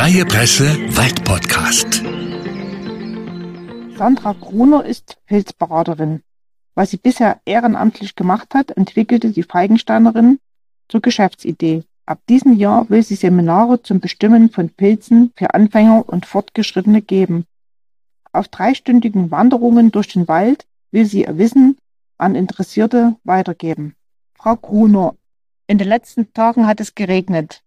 Freie Presse Waldpodcast. Sandra Gruner ist Pilzberaterin. Was sie bisher ehrenamtlich gemacht hat, entwickelte die Feigensteinerin zur Geschäftsidee. Ab diesem Jahr will sie Seminare zum Bestimmen von Pilzen für Anfänger und Fortgeschrittene geben. Auf dreistündigen Wanderungen durch den Wald will sie ihr Wissen an Interessierte weitergeben. Frau Gruner, in den letzten Tagen hat es geregnet.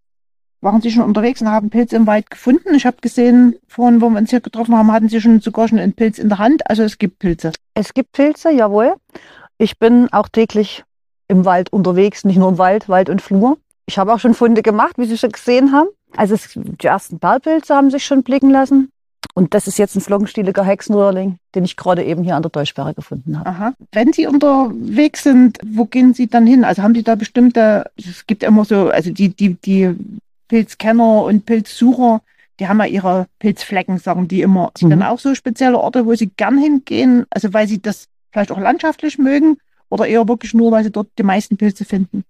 Waren Sie schon unterwegs und haben Pilze im Wald gefunden? Ich habe gesehen, vorhin, wo wir uns hier getroffen haben, hatten Sie schon sogar schon einen Pilz in der Hand. Also es gibt Pilze. Es gibt Pilze, jawohl. Ich bin auch täglich im Wald unterwegs, nicht nur im Wald, Wald und Flur. Ich habe auch schon Funde gemacht, wie Sie schon gesehen haben. Also es, die ersten Perlpilze haben sich schon blicken lassen. Und das ist jetzt ein flockenstieliger Hexenröhrling, den ich gerade eben hier an der Dolchsperre gefunden habe. Aha. Wenn Sie unterwegs sind, wo gehen Sie dann hin? Also haben Sie da bestimmte, es gibt immer so, also die, die, die Pilzkenner und Pilzsucher, die haben ja ihre Pilzflecken, sagen die immer. Mhm. dann auch so spezielle Orte, wo sie gern hingehen, also weil sie das vielleicht auch landschaftlich mögen oder eher wirklich nur, weil sie dort die meisten Pilze finden?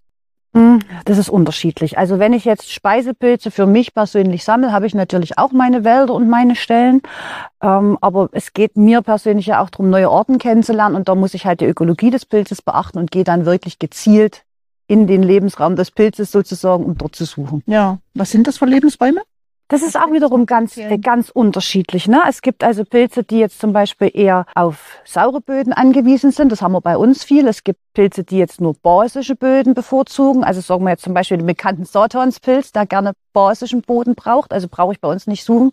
Hm, das ist unterschiedlich. Also wenn ich jetzt Speisepilze für mich persönlich sammle, habe ich natürlich auch meine Wälder und meine Stellen. Ähm, aber es geht mir persönlich ja auch darum, neue Orten kennenzulernen. Und da muss ich halt die Ökologie des Pilzes beachten und gehe dann wirklich gezielt in den Lebensraum des Pilzes sozusagen, um dort zu suchen. Ja, was sind das für Lebensräume? Das ist auch wiederum ganz, ganz unterschiedlich. Ne? Es gibt also Pilze, die jetzt zum Beispiel eher auf saure Böden angewiesen sind. Das haben wir bei uns viel. Es gibt Pilze, die jetzt nur basische Böden bevorzugen. Also sagen wir jetzt zum Beispiel den bekannten Satanspilz, der gerne basischen Boden braucht. Also brauche ich bei uns nicht suchen,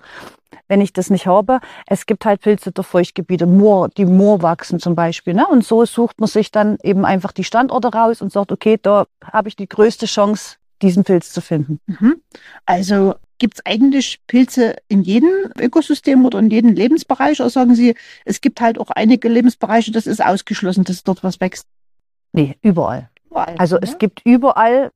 wenn ich das nicht habe. Es gibt halt Pilze der Feuchtgebiete, Moor, die Moor wachsen zum Beispiel. Ne? Und so sucht man sich dann eben einfach die Standorte raus und sagt, okay, da habe ich die größte Chance, diesen Pilz zu finden. Mhm. Also Gibt es eigentlich Pilze in jedem Ökosystem oder in jedem Lebensbereich? Oder sagen Sie, es gibt halt auch einige Lebensbereiche, das ist ausgeschlossen, dass dort was wächst? Nee, überall. überall also ja? es gibt überall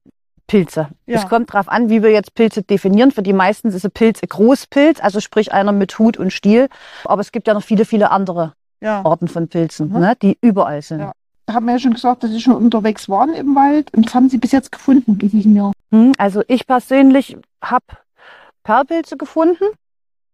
Pilze. Ja. Es kommt darauf an, wie wir jetzt Pilze definieren. Für die meisten ist ein Pilz ein Großpilz, also sprich einer mit Hut und Stiel. Aber es gibt ja noch viele, viele andere ja. Arten von Pilzen, mhm. ne, die überall sind. Ja. Haben wir ja schon gesagt, dass Sie schon unterwegs waren im Wald. Und was haben Sie bis jetzt gefunden in diesem Jahr? Also ich persönlich habe Perlpilze gefunden.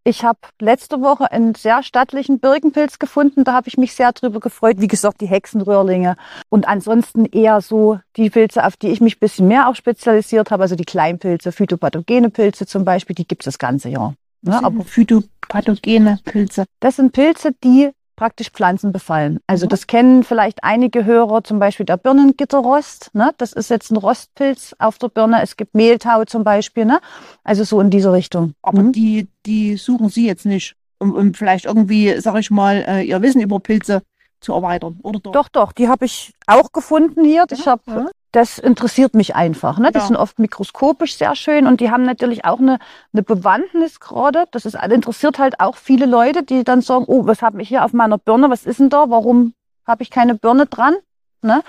Ich habe letzte Woche einen sehr stattlichen Birkenpilz gefunden. Da habe ich mich sehr drüber gefreut. Wie gesagt, die Hexenröhrlinge. Und ansonsten eher so die Pilze, auf die ich mich ein bisschen mehr auch spezialisiert habe. Also die Kleinpilze, phytopathogene Pilze zum Beispiel, die gibt es das ganze Jahr. Ne? Aber phytopathogene Pilze. Das sind Pilze, die praktisch Pflanzen befallen. Also mhm. das kennen vielleicht einige Hörer, zum Beispiel der Birnengitterrost. Ne? Das ist jetzt ein Rostpilz auf der Birne. Es gibt Mehltau zum Beispiel. Ne? Also so in diese Richtung. Aber mhm. die, die suchen Sie jetzt nicht, um, um vielleicht irgendwie, sag ich mal, äh, Ihr Wissen über Pilze zu erweitern, oder doch? Doch, doch, die habe ich auch gefunden hier. Ich habe ja das interessiert mich einfach. Ne? Die ja. sind oft mikroskopisch sehr schön und die haben natürlich auch eine, eine Bewandtnis gerade. Das ist, interessiert halt auch viele Leute, die dann sagen, oh, was habe ich hier auf meiner Birne? Was ist denn da? Warum habe ich keine Birne dran? Ne?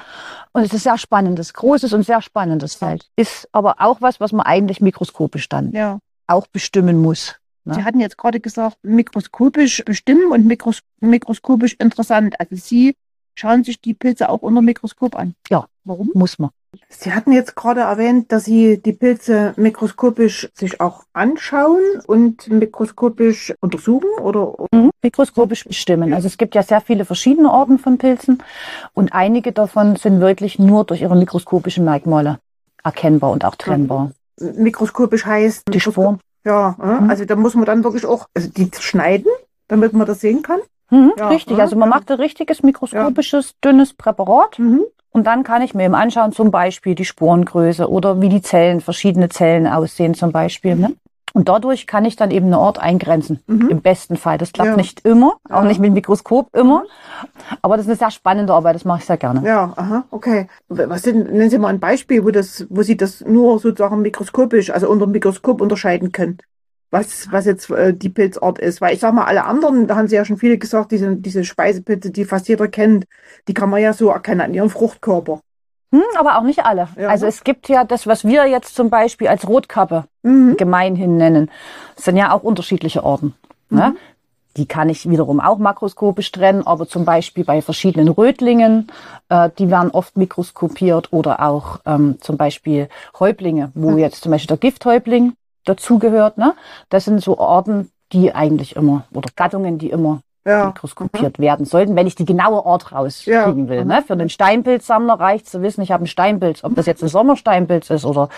Und es ist sehr spannendes, großes und sehr spannendes Feld. Ist aber auch was, was man eigentlich mikroskopisch dann ja. auch bestimmen muss. Ne? Sie hatten jetzt gerade gesagt, mikroskopisch bestimmen und mikros mikroskopisch interessant. Also Sie schauen sich die Pilze auch unter Mikroskop an. Ja, warum? Muss man. Sie hatten jetzt gerade erwähnt, dass Sie die Pilze mikroskopisch sich auch anschauen und mikroskopisch untersuchen oder? Mhm, mikroskopisch bestimmen. Also es gibt ja sehr viele verschiedene Arten von Pilzen und einige davon sind wirklich nur durch ihre mikroskopischen Merkmale erkennbar und auch trennbar. Mikroskopisch heißt? Die Sporen. Ja, mhm. also da muss man dann wirklich auch, also die schneiden, damit man das sehen kann. Mhm, ja, richtig, also man macht ein richtiges mikroskopisches, ja. dünnes Präparat. Mhm. Und dann kann ich mir eben anschauen, zum Beispiel die Sporengröße oder wie die Zellen, verschiedene Zellen aussehen zum Beispiel. Ne? Und dadurch kann ich dann eben einen Ort eingrenzen. Mhm. Im besten Fall. Das klappt ja. nicht immer, auch ja. nicht mit dem Mikroskop immer. Aber das ist eine sehr spannende Arbeit, das mache ich sehr gerne. Ja, aha, okay. Was sind, nennen Sie mal ein Beispiel, wo das, wo Sie das nur sozusagen mikroskopisch, also unter dem Mikroskop unterscheiden können? Was, was jetzt äh, die Pilzart ist. Weil ich sag mal, alle anderen, da haben sie ja schon viele gesagt, diese, diese Speisepilze, die fast jeder kennt, die kann man ja so erkennen an ihrem Fruchtkörper. Hm, aber auch nicht alle. Ja. Also es gibt ja das, was wir jetzt zum Beispiel als Rotkappe mhm. gemeinhin nennen, das sind ja auch unterschiedliche Arten. Ne? Mhm. Die kann ich wiederum auch makroskopisch trennen, aber zum Beispiel bei verschiedenen Rötlingen, äh, die werden oft mikroskopiert oder auch ähm, zum Beispiel Häuptlinge, wo mhm. jetzt zum Beispiel der Gifthäuptling dazugehört. Ne? Das sind so Arten, die eigentlich immer, oder Gattungen, die immer Ja. mikroskopiert werden sollten, wenn ich die genaue Art rauskriegen Ja. will. Mhm. Ne? Für einen Steinpilzsammler reicht zu wissen, ich habe einen Steinpilz. Ob das jetzt ein Sommersteinpilz ist oder,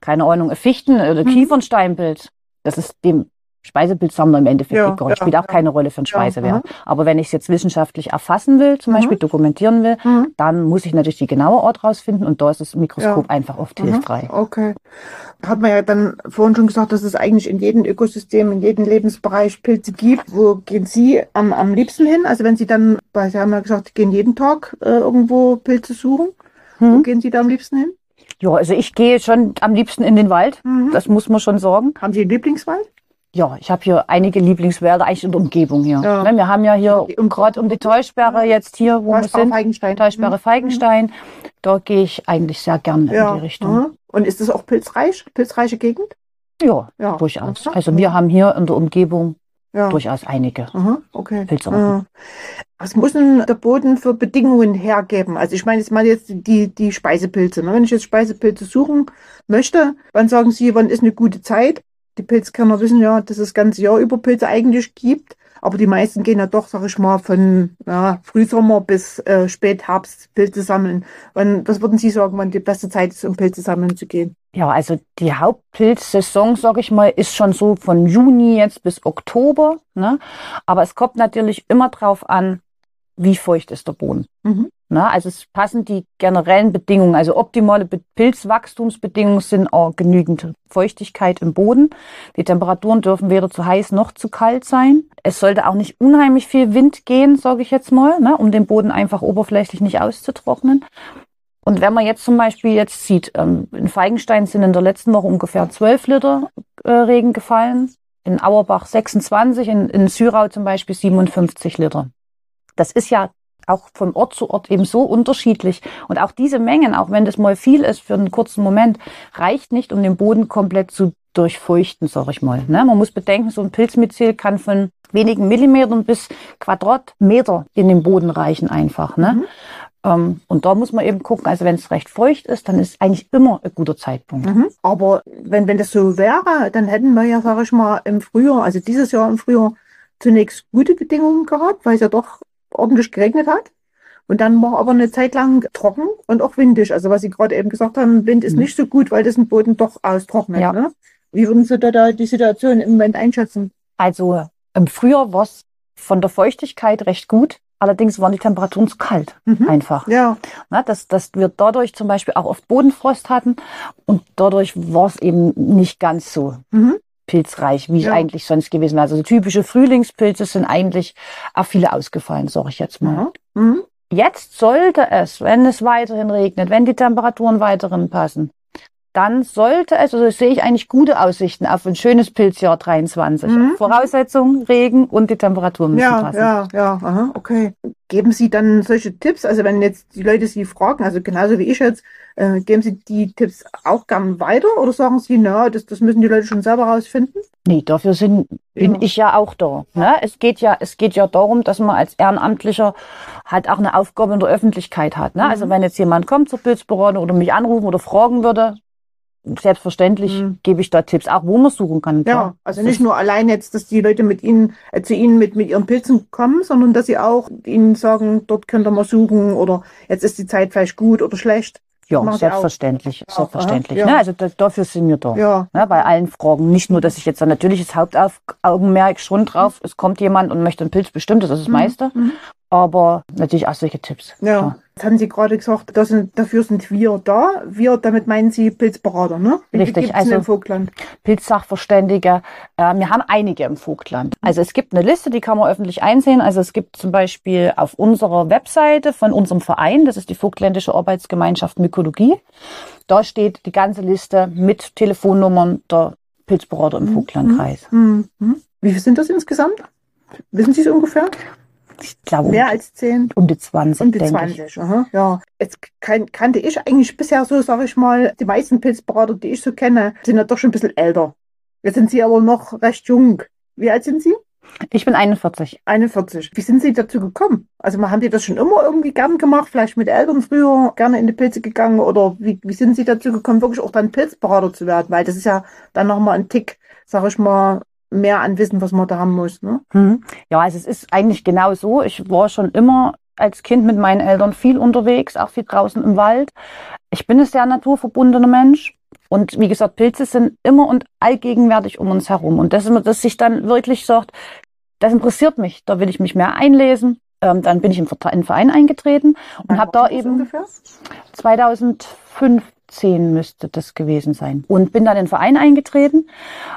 keine Ahnung, ein Fichten- Mhm. oder Kiefernsteinpilz. Das ist dem Speisepilzsammler im Endeffekt Ja, ja, Spielt auch ja. keine Rolle für einen Ja, Speisewert. Aber wenn ich es jetzt wissenschaftlich erfassen will, zum Mhm. Beispiel dokumentieren will, Mhm. dann muss ich natürlich die genaue Art rausfinden und da ist das Mikroskop Ja. einfach oft Mhm. hilfreich. Okay. Hat man ja dann vorhin schon gesagt, dass es eigentlich in jedem Ökosystem, in jedem Lebensbereich Pilze gibt. Wo gehen Sie am, am liebsten hin? Also wenn Sie dann, weil Sie haben ja gesagt, Sie gehen jeden Tag äh, irgendwo Pilze suchen. Wo Hm? gehen Sie da am liebsten hin? Ja, also ich gehe schon am liebsten in den Wald. Mhm. Das muss man schon sagen. Haben Sie einen Lieblingswald? Ja, ich habe hier einige Lieblingswälder, eigentlich in der Umgebung hier. Ja. Ne, wir haben ja hier Umgebung. gerade um die Täuschsperre jetzt hier, wo wir sind, Feigenstein. Täuschsperre Feigenstein. Da gehe ich eigentlich sehr gerne Ja. in die Richtung. Mhm. Und ist das auch pilzreich? Pilzreiche Gegend? Ja, Ja. durchaus. Mhm. Also wir haben hier in der Umgebung Ja. durchaus einige. Aha, okay. Pilzarten. Was muss denn der Boden für Bedingungen hergeben? Also ich meine jetzt mal jetzt die, die Speisepilze. Ne? Wenn ich jetzt Speisepilze suchen möchte, wann sagen Sie, wann ist eine gute Zeit? Die Pilzkenner wissen ja, dass es ganze Jahr über Pilze eigentlich gibt. Aber die meisten gehen ja doch, sag ich mal, von ja, Frühsommer bis äh, Spätherbst Pilze sammeln. Wann, was würden Sie sagen, wann die beste Zeit ist, um Pilze sammeln zu gehen? Ja, also die Hauptpilzsaison, sag ich mal, ist schon so von Juni jetzt bis Oktober. Ne? Aber es kommt natürlich immer drauf an, wie feucht ist der Boden. Mhm. Ne? Also es passen die generellen Bedingungen, also optimale Be Pilzwachstumsbedingungen sind auch genügend Feuchtigkeit im Boden. Die Temperaturen dürfen weder zu heiß noch zu kalt sein. Es sollte auch nicht unheimlich viel Wind gehen, sage ich jetzt mal, ne? um den Boden einfach oberflächlich nicht auszutrocknen. Und wenn man jetzt zum Beispiel jetzt sieht, ähm, in Feigenstein sind in der letzten Woche ungefähr 12 Liter äh, Regen gefallen, in Auerbach 26, in, in Syrau zum Beispiel 57 Liter. Das ist ja auch von Ort zu Ort eben so unterschiedlich. Und auch diese Mengen, auch wenn das mal viel ist für einen kurzen Moment, reicht nicht, um den Boden komplett zu durchfeuchten, sag ich mal. Ne? Man muss bedenken, so ein Pilzmyzel kann von wenigen Millimetern bis Quadratmeter in den Boden reichen einfach. Ne? Mhm. Ähm, und da muss man eben gucken, also wenn es recht feucht ist, dann ist eigentlich immer ein guter Zeitpunkt. Mhm. Aber wenn, wenn das so wäre, dann hätten wir ja, sag ich mal, im Frühjahr, also dieses Jahr im Frühjahr, zunächst gute Bedingungen gehabt, weil es ja doch ordentlich geregnet hat. Und dann war aber eine Zeit lang trocken und auch windig. Also was Sie gerade eben gesagt haben, Wind ist Mhm. nicht so gut, weil das den Boden doch austrocknet. Ja. Ne? Wie würden Sie da, da die Situation im Moment einschätzen? Also im Frühjahr war es von der Feuchtigkeit recht gut. Allerdings waren die Temperaturen zu kalt, Mhm. einfach. Ja, Na, dass, dass wir dadurch zum Beispiel auch oft Bodenfrost hatten und dadurch war es eben nicht ganz so mhm. Pilzreich, wie es Ja. eigentlich sonst gewesen wäre. Also so typische Frühlingspilze sind eigentlich auch viele ausgefallen, sage ich jetzt mal. Mhm. Jetzt sollte es, wenn es weiterhin regnet, wenn die Temperaturen weiterhin passen, dann sollte es, also sehe ich eigentlich gute Aussichten auf ein schönes Pilzjahr 23. Mhm. Voraussetzung, Regen und die Temperaturen müssen Ja, passen. ja, ja, aha, okay. Geben Sie dann solche Tipps? Also wenn jetzt die Leute Sie fragen, also genauso wie ich jetzt, äh, geben Sie die Tipps auch gern weiter oder sagen Sie, na, das, das müssen die Leute schon selber rausfinden? Nee, dafür sind, bin Ja. ich ja auch da. Ne? Es geht ja, es geht ja darum, dass man als Ehrenamtlicher halt auch eine Aufgabe in der Öffentlichkeit hat. Ne? Mhm. Also wenn jetzt jemand kommt zur Pilzberatung oder mich anrufen oder fragen würde, selbstverständlich Mhm. gebe ich da Tipps, auch wo man suchen kann. Ja, klar. also Das nicht nur allein jetzt, dass die Leute mit Ihnen, äh, zu Ihnen mit, mit Ihren Pilzen kommen, sondern dass Sie auch Ihnen sagen, dort könnt ihr mal suchen oder jetzt ist die Zeit vielleicht gut oder schlecht. Ja, selbstverständlich, Auch, selbstverständlich. ja. Ne? Also da, dafür sind wir da. Ja. Ne? Bei allen Fragen. Nicht nur, dass ich jetzt dann natürlich das Hauptaugenmerk schon drauf, es kommt jemand und möchte einen Pilz bestimmt, das ist das Mhm. meiste. Mhm. Aber natürlich auch solche Tipps. Ja, klar. jetzt haben Sie gerade gesagt, sind, dafür sind wir da. Wir, damit meinen Sie Pilzberater, ne? Wie Richtig, also- im Vogtland? Pilzsachverständige. Äh, wir haben einige im Vogtland. Also es gibt eine Liste, die kann man öffentlich einsehen. Also es gibt zum Beispiel auf unserer Webseite von unserem Verein, das ist die Vogtländische Arbeitsgemeinschaft Mykologie, da steht die ganze Liste mit Telefonnummern der Pilzberater im Mhm. Vogtlandkreis. Hm, hm. Wie viel sind das insgesamt? Wissen Sie es ungefähr? Ich glaube, Mehr als zehn? um die 20, Um die denke ich. 20, aha, ja. Jetzt kan kannte ich eigentlich bisher so, sage ich mal, die meisten Pilzberater, die ich so kenne, sind ja doch schon ein bisschen älter. Jetzt sind Sie aber noch recht jung. Wie alt sind Sie? Ich bin 41. 41. Wie sind Sie dazu gekommen? Also haben Sie das schon immer irgendwie gern gemacht? Vielleicht mit Eltern früher gerne in die Pilze gegangen? Oder wie, wie sind Sie dazu gekommen, wirklich auch dann Pilzberater zu werden? Weil das ist ja dann nochmal ein Tick, sag ich mal, mehr an Wissen, was man da haben muss. Ne? Mhm. Ja, also es ist eigentlich genau so. Ich war schon immer als Kind mit meinen Eltern viel unterwegs, auch viel draußen im Wald. Ich bin ein sehr naturverbundener Mensch. Und wie gesagt, Pilze sind immer und allgegenwärtig um uns herum. Und das, dass sich dann wirklich sagt, das interessiert mich, da will ich mich mehr einlesen. Ähm, dann bin ich in einen Verein eingetreten und habe da eben ungefähr? 2015 müsste das gewesen sein. Und bin dann in den Verein eingetreten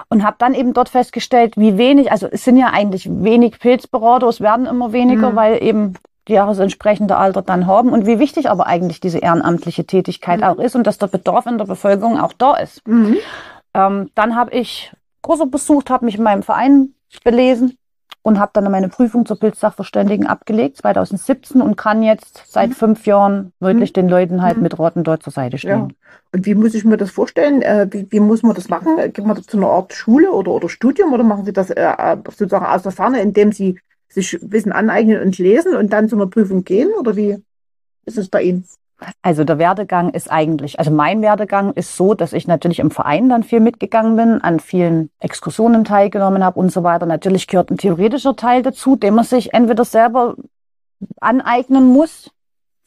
und habe dann eben dort festgestellt, wie wenig, also es sind ja eigentlich wenig Pilzberater, es werden immer weniger, mhm. weil eben die ja das entsprechende Alter dann haben und wie wichtig aber eigentlich diese ehrenamtliche Tätigkeit mhm. auch ist und dass der Bedarf in der Bevölkerung auch da ist. Mhm. Ähm, dann habe ich Kurse besucht, habe mich in meinem Verein belesen und habe dann meine Prüfung zur Pilzsachverständigen abgelegt, 2017, und kann jetzt seit mhm. fünf Jahren wirklich mhm. den Leuten halt mhm. mit Roten dort zur Seite stehen. Ja. Und wie muss ich mir das vorstellen? Äh, wie, wie, muss man das machen? Geht man zu einer Art Schule oder, oder Studium oder machen Sie das äh, äh, sozusagen aus der Ferne, indem Sie sich Wissen aneignen und lesen und dann zu einer Prüfung gehen? Oder wie ist es bei Ihnen? Also der Werdegang ist eigentlich, also mein Werdegang ist so, dass ich natürlich im Verein dann viel mitgegangen bin, an vielen Exkursionen teilgenommen habe und so weiter. Natürlich gehört ein theoretischer Teil dazu, den man sich entweder selber aneignen muss.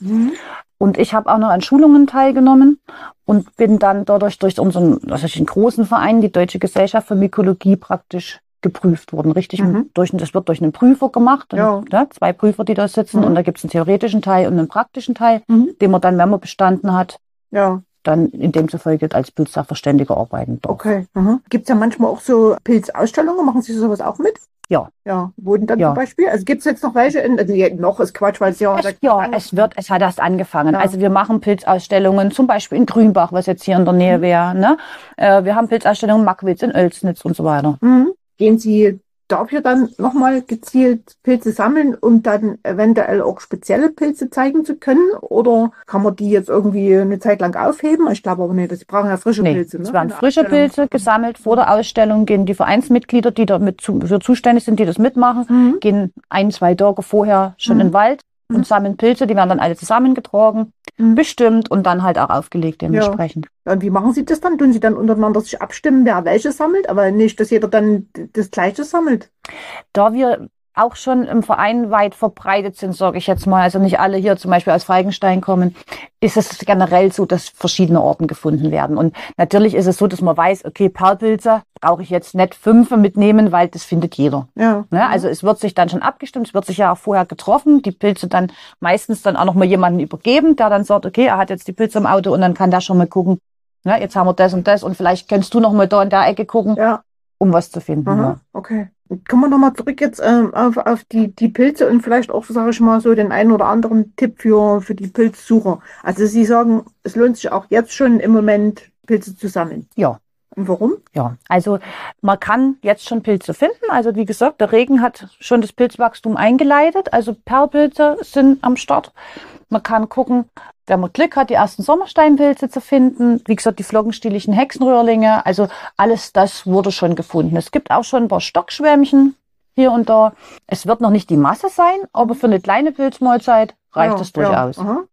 Mhm. Und ich habe auch noch an Schulungen teilgenommen und bin dann dadurch durch unseren, also einen großen Verein, die Deutsche Gesellschaft für Mykologie, praktisch geprüft worden, richtig mhm. durch, das wird durch einen Prüfer gemacht, ja. Ja, zwei Prüfer, die da sitzen, mhm. und da gibt es einen theoretischen Teil und einen praktischen Teil, mhm. den man dann, wenn man bestanden hat, ja. dann in dem zufolge als Pilzsachverständiger arbeiten darf. Okay. Mhm. Gibt es ja manchmal auch so Pilzausstellungen, machen Sie sowas auch mit? Ja. Ja. Wurden dann ja. zum Beispiel? Also gibt es jetzt noch welche? In, also noch ist Quatsch, weil es ja. Es, ja, es wird, es hat erst angefangen. Ja. Also wir machen Pilzausstellungen, zum Beispiel in Grünbach, was jetzt hier in der Nähe mhm. wäre. Ne? Äh, wir haben Pilzausstellungen in Mackwitz, in Oelsnitz und so weiter. Mhm gehen Sie dafür dann nochmal gezielt Pilze sammeln, um dann eventuell auch spezielle Pilze zeigen zu können? Oder kann man die jetzt irgendwie eine Zeit lang aufheben? Ich glaube aber nicht, sie brauchen ja frische nee, Pilze. Ne? Es werden frische Pilze gesammelt. Vor der Ausstellung gehen die Vereinsmitglieder, die damit zu, für zuständig sind, die das mitmachen, mhm. gehen ein, zwei Tage vorher schon mhm. in den Wald und mhm. sammeln Pilze, die werden dann alle zusammengetragen, mhm. bestimmt und dann halt auch aufgelegt dementsprechend. Ja. Und wie machen Sie das dann? Tun Sie dann untereinander sich abstimmen, wer welche sammelt, aber nicht, dass jeder dann das Gleiche sammelt? Da wir auch schon im Verein weit verbreitet sind, sage ich jetzt mal, also nicht alle hier zum Beispiel aus Feigenstein kommen, ist es generell so, dass verschiedene Orten gefunden werden. Und natürlich ist es so, dass man weiß, okay, Perlpilze brauche ich jetzt nicht fünf mitnehmen, weil das findet jeder. Ja. Ne? Also es wird sich dann schon abgestimmt, es wird sich ja auch vorher getroffen, die Pilze dann meistens dann auch noch mal jemanden übergeben, der dann sagt, okay, er hat jetzt die Pilze im Auto und dann kann der schon mal gucken, ne, jetzt haben wir das und das und vielleicht kannst du noch mal da in der Ecke gucken, ja. um was zu finden. Ja. Okay. Kommen wir nochmal zurück jetzt ähm, auf, auf die, die Pilze und vielleicht auch, sage ich mal, so den einen oder anderen Tipp für, für die Pilzsucher. Also Sie sagen, es lohnt sich auch jetzt schon im Moment Pilze zu sammeln. Ja. Und warum? Ja, also man kann jetzt schon Pilze finden. Also wie gesagt, der Regen hat schon das Pilzwachstum eingeleitet. Also Perlpilze sind am Start. Man kann gucken, wenn man Glück hat, die ersten Sommersteinpilze zu finden. Wie gesagt, die flockenstieligen Hexenröhrlinge. Also alles das wurde schon gefunden. Es gibt auch schon ein paar Stockschwämmchen hier und da. Es wird noch nicht die Masse sein, aber für eine kleine Pilzmahlzeit reicht ja, es durchaus. Ja,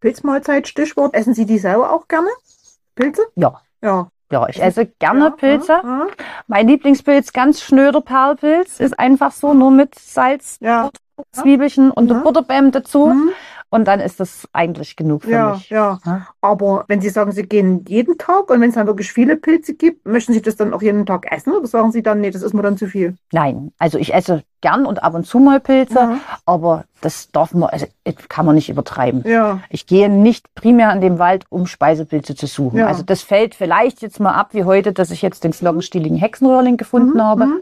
Pilzmahlzeit, Stichwort. Essen Sie die selber auch gerne? Pilze? Ja. Ja. Ja, ich esse gerne ja, Pilze. Ja, mein Lieblingspilz, ganz schnöder Perlpilz, ist einfach so, nur mit Salz, ja. Zwiebelchen und ja. Butterbäm dazu. Mhm. Und dann ist das eigentlich genug für ja, mich. Ja, ja. Aber wenn Sie sagen, Sie gehen jeden Tag und wenn es dann wirklich viele Pilze gibt, möchten Sie das dann auch jeden Tag essen oder sagen Sie dann, nee, das ist mir dann zu viel? Nein, also ich esse gern und ab und zu mal Pilze, ja. aber das darf man, also kann man nicht übertreiben. Ja. Ich gehe nicht primär in den Wald, um Speisepilze zu suchen. Ja. Also das fällt vielleicht jetzt mal ab, wie heute, dass ich jetzt den flockenstieligen Hexenröhrling gefunden mhm. habe. Mhm.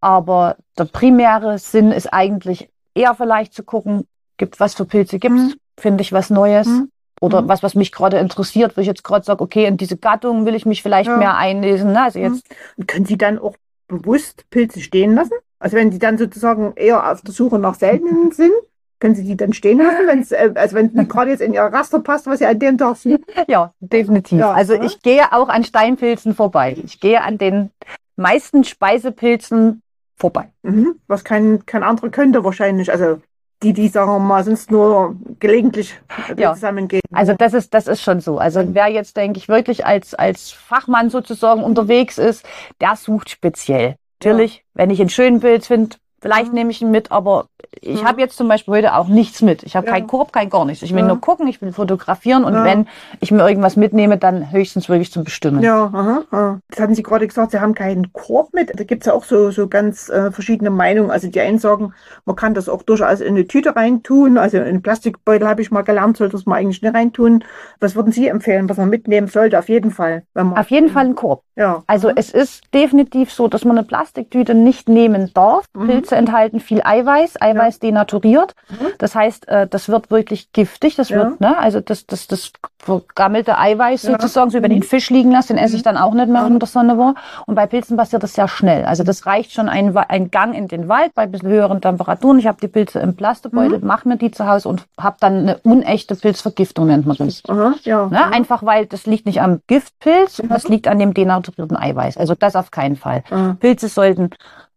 Aber der primäre Sinn ist eigentlich eher vielleicht zu gucken, gibt was für Pilze gibt's, mhm. finde ich was Neues. Mhm. Oder mhm. was, was mich gerade interessiert, wo ich jetzt gerade sage, okay, in diese Gattung will ich mich vielleicht ja. mehr einlesen. Ne? Also jetzt. Mhm. Und können Sie dann auch bewusst Pilze stehen lassen? Also wenn Sie dann sozusagen eher auf der Suche nach seltenen sind, können Sie die dann stehen lassen, wenn's, äh, also wenn die gerade jetzt in Ihr Raster passt, was Sie an dem Tag sehen? Ja, definitiv. Ja, also oder? ich gehe auch an Steinpilzen vorbei. Ich gehe an den meisten Speisepilzen vorbei. Mhm. Was kein, kein anderer könnte wahrscheinlich. Also die, die sagen wir mal, sonst nur gelegentlich Ja. zusammengehen. Also das ist, das ist schon so. Also wer jetzt, denke ich, wirklich als, als Fachmann sozusagen unterwegs ist, der sucht speziell. Natürlich, wenn ich einen schönen Bild finde, vielleicht nehme ich ihn mit, aber ich Ja. habe jetzt zum Beispiel heute auch nichts mit. Ich habe Ja. keinen Korb, kein gar nichts. Ich will nur gucken, ich will fotografieren und wenn ich mir irgendwas mitnehme, dann höchstens wirklich zum Bestimmen. Ja, aha, aha. Das hatten Sie gerade gesagt, Sie haben keinen Korb mit. Da gibt's ja auch so, so ganz äh, verschiedene Meinungen. Also die einen sagen, man kann das auch durchaus in eine Tüte reintun. Also in einen Plastikbeutel habe ich mal gelernt, sollte das man eigentlich nicht reintun. Was würden Sie empfehlen, was man mitnehmen sollte? Auf jeden Fall. Auf jeden Fall ein Korb. Ja. Also es ist definitiv so, dass man eine Plastiktüte nicht nehmen darf. Mhm. Pilze enthalten viel Eiweiß, Eiweiß denaturiert. Mhm. Das heißt, äh, das wird wirklich giftig. Das Ja. wird, ne, also das, das, das vergammelte Eiweiß Ja. sozusagen, so über den Mhm. Fisch liegen lassen, den esse ich dann auch nicht mehr, Ja. der Sonne war. Und bei Pilzen passiert das sehr schnell. Also das reicht schon ein, ein Gang in den Wald bei ein bisschen höheren Temperaturen. Ich habe die Pilze im Plastebeutel, Mhm. mache mir die zu Hause und habe dann eine unechte Pilzvergiftung, nennt man das. Aha, ja. Ne? Einfach weil das liegt nicht am Giftpilz, Mhm. das liegt an dem denaturierten Eiweiß. Also das auf keinen Fall. Aha. Pilze sollten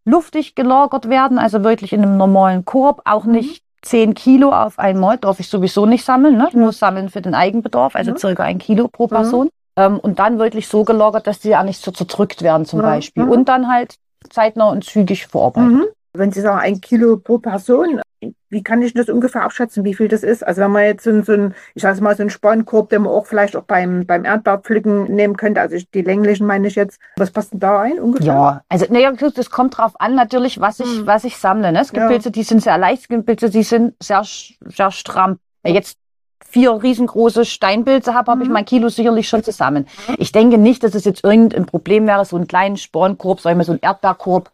luftig gelagert werden, also wirklich in einem normalen Korb, auch Mhm. nicht 10 Kilo auf einmal, darf ich sowieso nicht sammeln, ne? nur sammeln für den Eigenbedarf, also Mhm. circa ein Kilo pro Mhm. Person. Ähm, und dann wirklich so gelagert, dass die ja nicht so zerdrückt werden zum Beispiel. mhm. Und dann halt zeitnah und zügig verarbeitet. Wenn Sie sagen, ein Kilo pro Person, wie kann ich das ungefähr abschätzen, wie viel das ist? Also wenn man jetzt so, ein- so ein, ich sage mal, so einen Spankorb, den man auch vielleicht auch beim, beim Erdbeerpflücken nehmen könnte, also ich, die länglichen meine ich jetzt, was passt denn da ein ungefähr? Ja, also naja, das kommt drauf an natürlich, was ich, Mhm. was ich sammle. Ne? Es gibt Ja. Pilze, die sind sehr leicht, es gibt Pilze, die sind sehr, sehr stramm. Jetzt vier riesengroße Steinpilze habe, habe ich Mhm. mein Kilo sicherlich schon zusammen. Ich denke nicht, dass es jetzt irgendein Problem wäre, so einen kleinen Spornkorb, sag ich mal, so einen Erdbeerkorb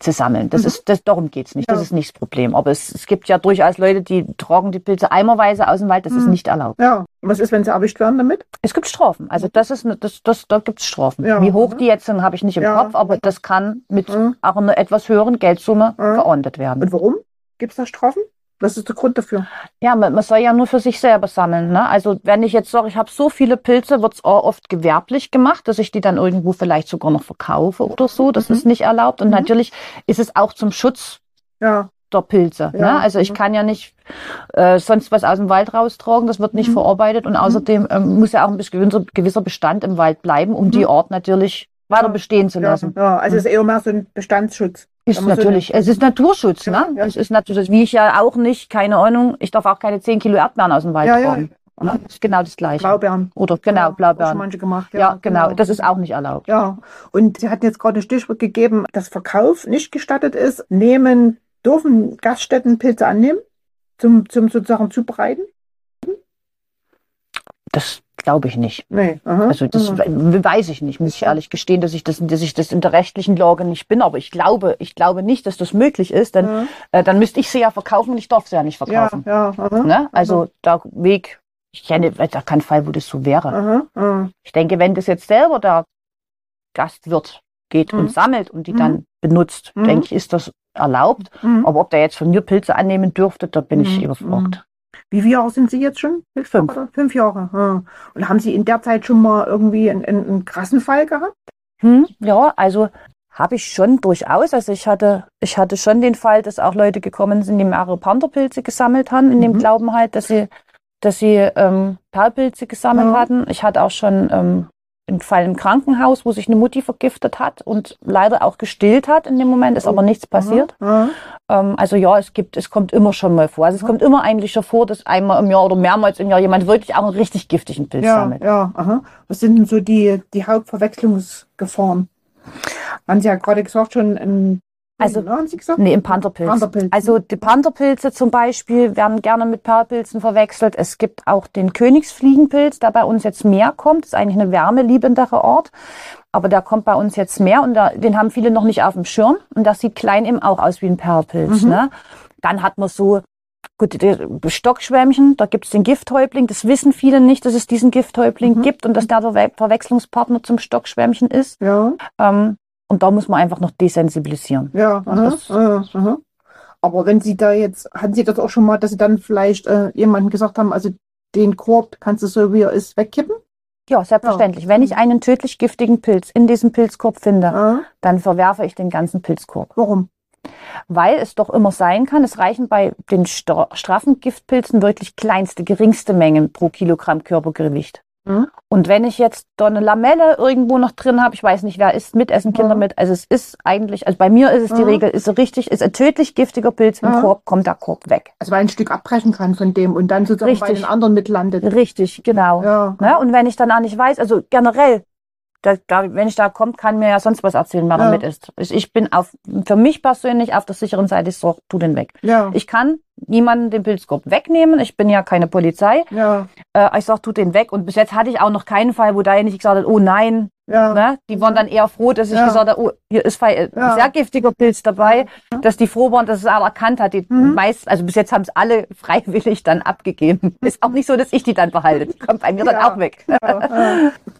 zu sammeln. Das Mhm. ist, das, darum geht's nicht. Das Ja. ist nicht das Problem. Aber es, es gibt ja durchaus Leute, die tragen die Pilze eimerweise aus dem Wald. Das ist Mhm. nicht erlaubt. Ja. Und was ist, wenn sie erwischt werden damit? Es gibt Strafen. Also das ist, das, das, da gibt's Strafen. Ja. Wie hoch die jetzt sind, habe ich nicht im Ja. Kopf, aber das kann mit Mhm. auch einer etwas höheren Geldsumme Mhm. geahndet werden. Und warum? Gibt es da Strafen? Was ist der Grund dafür? Ja, man, man soll ja nur für sich selber sammeln. Ne? Also wenn ich jetzt sage, ich habe so viele Pilze, wird's auch oft gewerblich gemacht, dass ich die dann irgendwo vielleicht sogar noch verkaufe oder so. Das Mhm. ist nicht erlaubt. Und Mhm. natürlich ist es auch zum Schutz Ja. der Pilze. Ja. Ne? Also ich Mhm. kann ja nicht äh, sonst was aus dem Wald raustragen, das wird nicht Mhm. verarbeitet und außerdem ähm, muss ja auch ein gewisser, gewisser Bestand im Wald bleiben, um Mhm. die Art natürlich weiter Ja. bestehen zu Ja, lassen. ja. Also es ist eher mehr so ein Bestandsschutz. Ist so natürlich, eine- es ist Naturschutz, Ja, ne? ja. Es ist natürlich, wie ich ja auch nicht, keine Ahnung, ich darf auch keine 10 Kilo Erdbeeren aus dem Wald Ja, ja. tragen. Ne? Das ist genau das Gleiche. Blaubeeren. Oder genau, Ja, Auch schon Blaubeeren. manche gemacht. Ja, genau. Das ist auch nicht erlaubt. Ja, und Sie hatten jetzt gerade ein Stichwort gegeben, dass Verkauf nicht gestattet ist. Nehmen, dürfen Gaststätten Pilze annehmen? Zum, zum sozusagen Zubereiten? Das glaube ich nicht. Nee. Aha. Also das Mhm. we- weiß ich nicht, muss ich ehrlich gestehen, dass ich das, dass ich das in der rechtlichen Lage nicht bin. Aber ich glaube, ich glaube nicht, dass das möglich ist, denn Ja, äh, dann müsste ich sie ja verkaufen und ich darf sie ja nicht ja, verkaufen. ja. Aha. Ne? Also der Weg, ich kenne da keinen Fall, wo das so wäre. Aha, aha. Ich denke, wenn das jetzt selber der Gastwirt geht Mhm. und sammelt und die Mhm. dann benutzt, Mhm. denke ich, ist das erlaubt. Mhm. Aber ob der jetzt von mir Pilze annehmen dürfte, da bin ich Mhm. überfragt. Wie viele Jahre sind Sie jetzt schon? Fünf. Fünf Jahre. Ja. Und haben Sie in der Zeit schon mal irgendwie einen, einen, einen krassen Fall gehabt? Hm, ja, also habe ich schon durchaus. Also ich hatte, ich hatte schon den Fall, dass auch Leute gekommen sind, die mehrere Pantherpilze gesammelt haben, in dem Mhm. Glauben halt, dass sie, dass sie ähm, Perlpilze gesammelt Ja. hatten. Ich hatte auch schon ähm, einen Fall im Krankenhaus, wo sich eine Mutti vergiftet hat und leider auch gestillt hat in dem Moment, ist aber nichts passiert. Aha. Ähm, also ja, es gibt, es kommt immer schon mal vor. Also es Ja. kommt immer eigentlich schon vor, dass einmal im Jahr oder mehrmals im Jahr jemand wirklich auch einen richtig giftigen Pilz Ja, sammelt. ja, aha. Was sind denn so die, die Hauptverwechslungsgefahren? Haben Sie ja gerade gesagt, schon ein, Also- ne, haben Sie gesagt? Nee, im Pantherpilz. Pantherpilz. Also die Pantherpilze zum Beispiel werden gerne mit Perlpilzen verwechselt. Es gibt auch den Königsfliegenpilz, der bei uns jetzt mehr kommt. Das ist eigentlich eine wärmeliebendere Art. Aber der kommt bei uns jetzt mehr und da, den haben viele noch nicht auf dem Schirm. Und das sieht klein eben auch aus wie ein Perlpilz. Mhm. Ne? Dann hat man so Gut, Stockschwämmchen, da gibt's den Gifthäuptling. Das wissen viele nicht, dass es diesen Gifthäuptling Mhm. gibt und dass der der Ver- Verwechslungspartner zum Stockschwämmchen ist. Ja, Ähm, und da muss man einfach noch desensibilisieren. ja, aha, aha, aha. Aber wenn Sie da jetzt, hatten Sie das auch schon mal, dass Sie dann vielleicht äh, jemandem gesagt haben, also den Korb kannst du so wie er ist wegkippen? Ja, selbstverständlich. Wenn ich einen tödlich giftigen Pilz in diesem Pilzkorb finde, Ja. dann verwerfe ich den ganzen Pilzkorb. Warum? weil es doch immer sein kann, es reichen bei den straffen Giftpilzen wirklich kleinste, geringste Mengen pro Kilogramm Körpergewicht. Mhm. Und wenn ich jetzt da eine Lamelle irgendwo noch drin habe, ich weiß nicht, wer isst mit, essen Kinder mhm. mit. Also es ist eigentlich, also bei mir ist es mhm. die Regel, ist so richtig, ist ein tödlich giftiger Pilz im Korb, kommt der Korb weg. Also weil ein Stück abbrechen kann von dem und dann sozusagen richtig. bei den anderen mitlandet. Richtig, genau. Ja. ja. und wenn ich dann auch nicht weiß, also generell da, da, wenn ich da kommt, kann mir ja sonst was erzählen, wer ja. damit ist. Ich, ich, bin auf, für mich persönlich auf der sicheren Seite, ich sage, tu den weg. Ja. Ich kann niemanden den Pilzkorb wegnehmen. Ich bin ja keine Polizei. Ja. Äh, ich sage, tu den weg. Und bis jetzt hatte ich auch noch keinen Fall, wo da nicht gesagt hat, oh nein, ja. Ne? Die waren dann eher froh, dass ich ja. gesagt habe, oh, hier ist ein ja. sehr giftiger Pilz dabei, mhm. dass die froh waren, dass es auch erkannt hat. Die mhm. meist, also bis jetzt haben es alle freiwillig dann abgegeben. Ist auch nicht so, dass ich die dann behalte. Die kommt bei mir dann auch weg.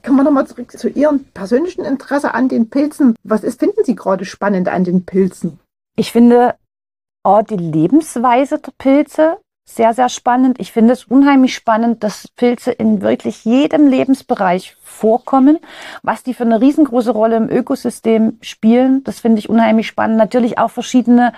Kommen wir nochmal zurück zu Ihrem persönlichen Interesse an den Pilzen. Was ist, finden Sie gerade spannend an den Pilzen? Ich finde oh, die Lebensweise der Pilze sehr, sehr spannend. Ich finde es unheimlich spannend, dass Pilze in wirklich jedem Lebensbereich vorkommen. Was die für eine riesengroße Rolle im Ökosystem spielen, das finde ich unheimlich spannend. Natürlich auch verschiedene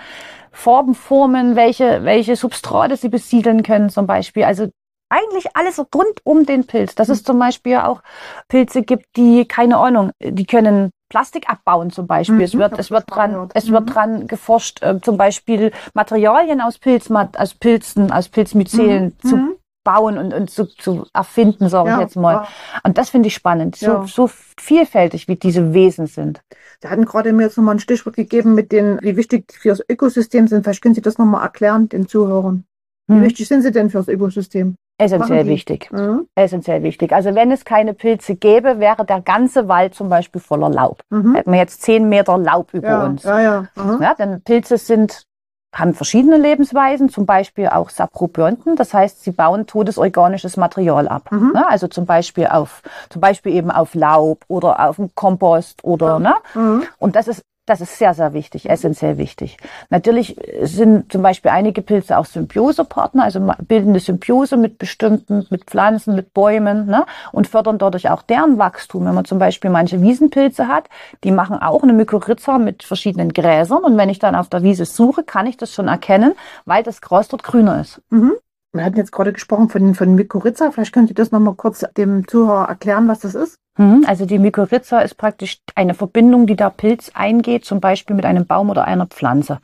Formen, Formen, welche, welche Substrate sie besiedeln können zum Beispiel. Also eigentlich alles rund um den Pilz. Dass es zum Beispiel auch Pilze gibt, die, keine Ahnung, die können Plastik abbauen zum Beispiel. Mhm, es wird, es wird dran, es wird dran geforscht, äh, zum Beispiel Materialien aus Pilz, aus Pilzen, aus Pilzmycelen mhm. zu mhm. bauen und, und zu, zu erfinden, sage ja, ich jetzt mal. Ja. Und das finde ich spannend, so, ja. so vielfältig, wie diese Wesen sind. Sie hatten gerade mir jetzt nochmal ein Stichwort gegeben mit den, wie wichtig für das Ökosystem sind. Vielleicht können Sie das nochmal erklären, den Zuhörern. Wie hm. wichtig sind sie denn für das Ökosystem? Essentiell wichtig. Mhm. Essentiell wichtig. Also wenn es keine Pilze gäbe, wäre der ganze Wald zum Beispiel voller Laub. Mhm. Hätten wir jetzt zehn Meter Laub über ja, uns. Ja, ja. Mhm. ja, denn Pilze sind haben verschiedene Lebensweisen, zum Beispiel auch Saprobionten. Das heißt, sie bauen todesorganisches Material ab. Mhm. Ne? Also zum Beispiel auf, zum Beispiel eben auf Laub oder auf dem Kompost oder, ja. ne? Mhm. Und das ist das ist sehr, sehr wichtig, essentiell wichtig. Natürlich sind zum Beispiel einige Pilze auch Symbiosepartner, also bilden eine Symbiose mit bestimmten, mit Pflanzen, mit Bäumen ne? und fördern dadurch auch deren Wachstum. Wenn man zum Beispiel manche Wiesenpilze hat, die machen auch eine Mykorrhiza mit verschiedenen Gräsern und wenn ich dann auf der Wiese suche, kann ich das schon erkennen, weil das Gras dort grüner ist. Mhm. Wir hatten jetzt gerade gesprochen von, von Mykorrhiza. Vielleicht könnt ihr das nochmal kurz dem Zuhörer erklären, was das ist. Mhm, also die Mykorrhiza ist praktisch eine Verbindung, die der Pilz eingeht, zum Beispiel mit einem Baum oder einer Pflanze.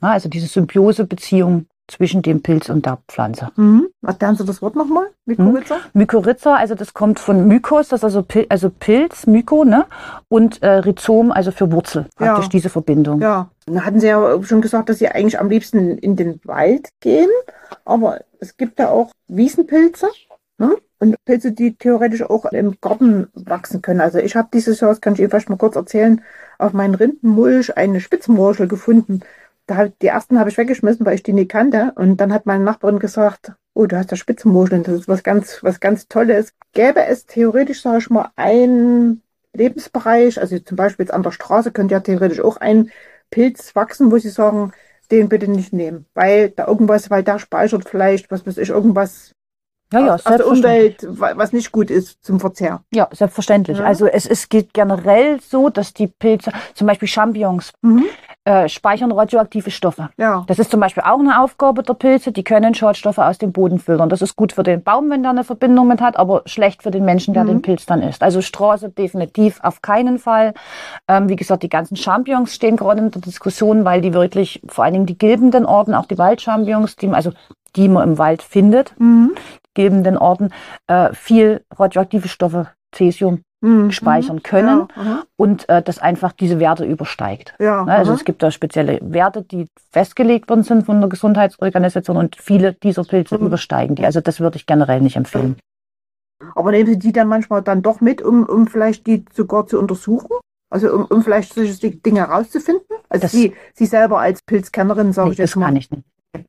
Also diese Symbiosebeziehung zwischen dem Pilz und der Pflanze. Mhm. Erklären Sie das Wort nochmal? Mykorrhiza? Mhm. Mykorrhiza, also das kommt von Mykos, das ist also, Pil also Pilz, Myko, ne? Und äh, Rhizom, also für Wurzel, praktisch ja. diese Verbindung. Ja, da hatten Sie ja schon gesagt, dass Sie eigentlich am liebsten in den Wald gehen, aber es gibt ja auch Wiesenpilze. Ne? Und Pilze, die theoretisch auch im Garten wachsen können. Also ich habe dieses Jahr, das kann ich Ihnen vielleicht mal kurz erzählen, auf meinen Rindenmulch eine Spitzmorschel gefunden. Da, die ersten habe ich weggeschmissen, weil ich die nicht kannte. Und dann hat meine Nachbarin gesagt, oh, du hast da Spitzmorscheln, das ist was ganz, was ganz Tolles. Gäbe es theoretisch, sage ich mal, einen Lebensbereich, also zum Beispiel jetzt an der Straße könnte ja theoretisch auch ein Pilz wachsen, wo sie sagen, den bitte nicht nehmen, weil da irgendwas, weil da speichert vielleicht, was weiß ich, irgendwas ja, ja, aus, aus der Umwelt, was nicht gut ist zum Verzehr. Ja, selbstverständlich. Ja. Also es, es geht generell so, dass die Pilze, zum Beispiel Champignons, mhm. äh, speichern radioaktive Stoffe. Ja. Das ist zum Beispiel auch eine Aufgabe der Pilze. Die können Schadstoffe aus dem Boden filtern. Das ist gut für den Baum, wenn der eine Verbindung mit hat, aber schlecht für den Menschen, der mhm. den Pilz dann isst. Also Straße definitiv auf keinen Fall. Ähm, wie gesagt, die ganzen Champignons stehen gerade in der Diskussion, weil die wirklich, vor allen Dingen die gilbenden Orten, auch die Waldchampignons, die, also die man im Wald findet, mhm gebenden Orten äh, viel radioaktive Stoffe, Cäsium, mhm. speichern können ja, und äh, das einfach diese Werte übersteigt. Ja, ne, also aha. es gibt da spezielle Werte, die festgelegt worden sind von der Gesundheitsorganisation und viele dieser Pilze mhm. übersteigen die. Also das würde ich generell nicht empfehlen. Aber nehmen Sie die dann manchmal dann doch mit, um, um vielleicht die sogar zu untersuchen? Also um, um vielleicht solche Dinge herauszufinden? Also das, Sie, Sie selber als Pilzkennerin, sage nee, ich jetzt das mal. Das kann ich nicht.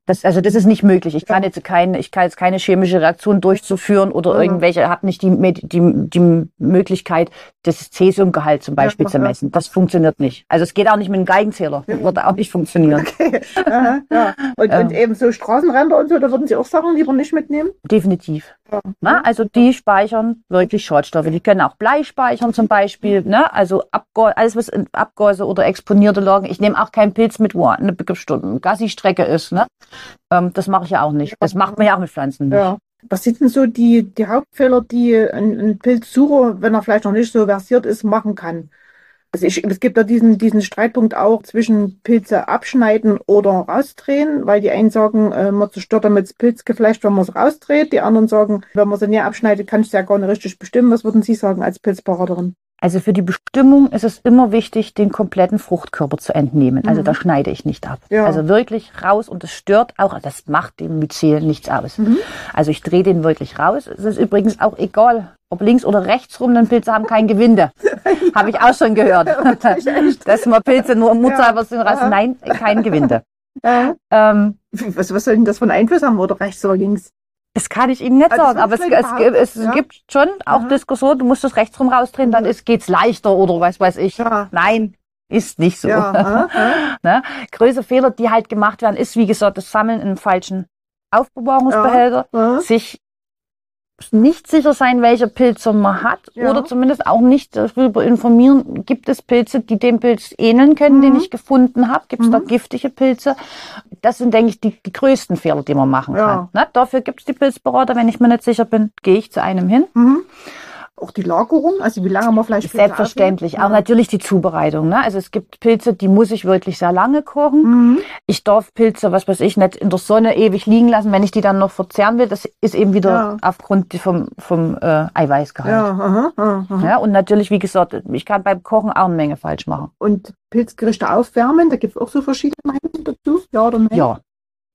Das, also das ist nicht möglich. Ich kann jetzt keine, ich kann jetzt keine chemische Reaktion durchzuführen oder irgendwelche, habe nicht die, die, die Möglichkeit, das Cäsiumgehalt zum Beispiel ja, zu messen. Das funktioniert nicht. Also es geht auch nicht mit einem Geigenzähler. Ja. Würde auch nicht funktionieren. Okay. Aha, ja. Und, ähm. und eben so Straßenränder und so, da würden Sie auch Sachen lieber nicht mitnehmen? Definitiv. Ne? Also die speichern wirklich Schadstoffe. Die können auch Blei speichern zum Beispiel. Ne? Also Abgäu alles, was in Abgäuse oder exponierte Lagen. Ich nehme auch keinen Pilz mit, wo eine Stunde Gassi-Strecke ist. Ne? Ähm, das mache ich ja auch nicht. Das macht man ja auch mit Pflanzen nicht. Ja. Was sind denn so die, die Hauptfehler, die ein, ein Pilzsucher, wenn er vielleicht noch nicht so versiert ist, machen kann? Also ich, es gibt ja diesen, diesen Streitpunkt auch zwischen Pilze abschneiden oder rausdrehen, weil die einen sagen, äh, man zerstört damit das Pilzgeflecht, wenn man es rausdreht. Die anderen sagen, wenn man es näher abschneidet, kann ich es ja gar nicht richtig bestimmen. Was würden Sie sagen als Pilzberaterin? Also für die Bestimmung ist es immer wichtig, den kompletten Fruchtkörper zu entnehmen. Also Mhm. da schneide ich nicht ab. Ja. Also wirklich raus und das stört auch, das macht dem Myzel nichts aus. Mhm. Also ich drehe den wirklich raus. Es ist übrigens auch egal, ob links oder rechts rum, denn Pilze haben kein Gewinde. Habe ich auch schon gehört. Dass man Pilze nur im Mutterhalber sind raus. Ja. Nein, kein Gewinde. Ja. Ähm, Was, was soll denn das von Einfluss haben, oder rechts oder links? Das kann ich Ihnen nicht Also sagen, aber es, es, es ja. gibt schon auch Aha. Diskussionen, du musst das rechts rum rausdrehen, dann ist, geht's leichter oder was weiß ich. Ja. Nein, ist nicht so. Ja. Ne? Größere Fehler, die halt gemacht werden, ist, wie gesagt, das Sammeln in falschen Aufbewahrungsbehälter, sich nicht sicher sein, welcher Pilze man hat Ja. oder zumindest auch nicht darüber informieren, gibt es Pilze, die dem Pilz ähneln können, den Mhm. ich gefunden habe, gibt es da Mhm. giftige Pilze. Das sind, denke ich, die, die größten Fehler, die man machen Ja. kann. Ne? Dafür gibt es die Pilzberater, wenn ich mir nicht sicher bin, gehe ich zu einem hin. Mhm. Auch die Lagerung, also wie lange man vielleicht Pilze Selbstverständlich. Auch natürlich die Zubereitung. Ne? Also es gibt Pilze, die muss ich wirklich sehr lange kochen. Mhm. Ich darf Pilze, was weiß ich, nicht in der Sonne ewig liegen lassen, wenn ich die dann noch verzehren will. Das ist eben wieder Ja. aufgrund vom, vom äh, Eiweißgehalt. Ja, aha, aha, aha. Ja, und natürlich, wie gesagt, ich kann beim Kochen auch eine Menge falsch machen. Und Pilzgerichte aufwärmen, da gibt es auch so verschiedene Meinungen dazu. Ja oder nein? Ja.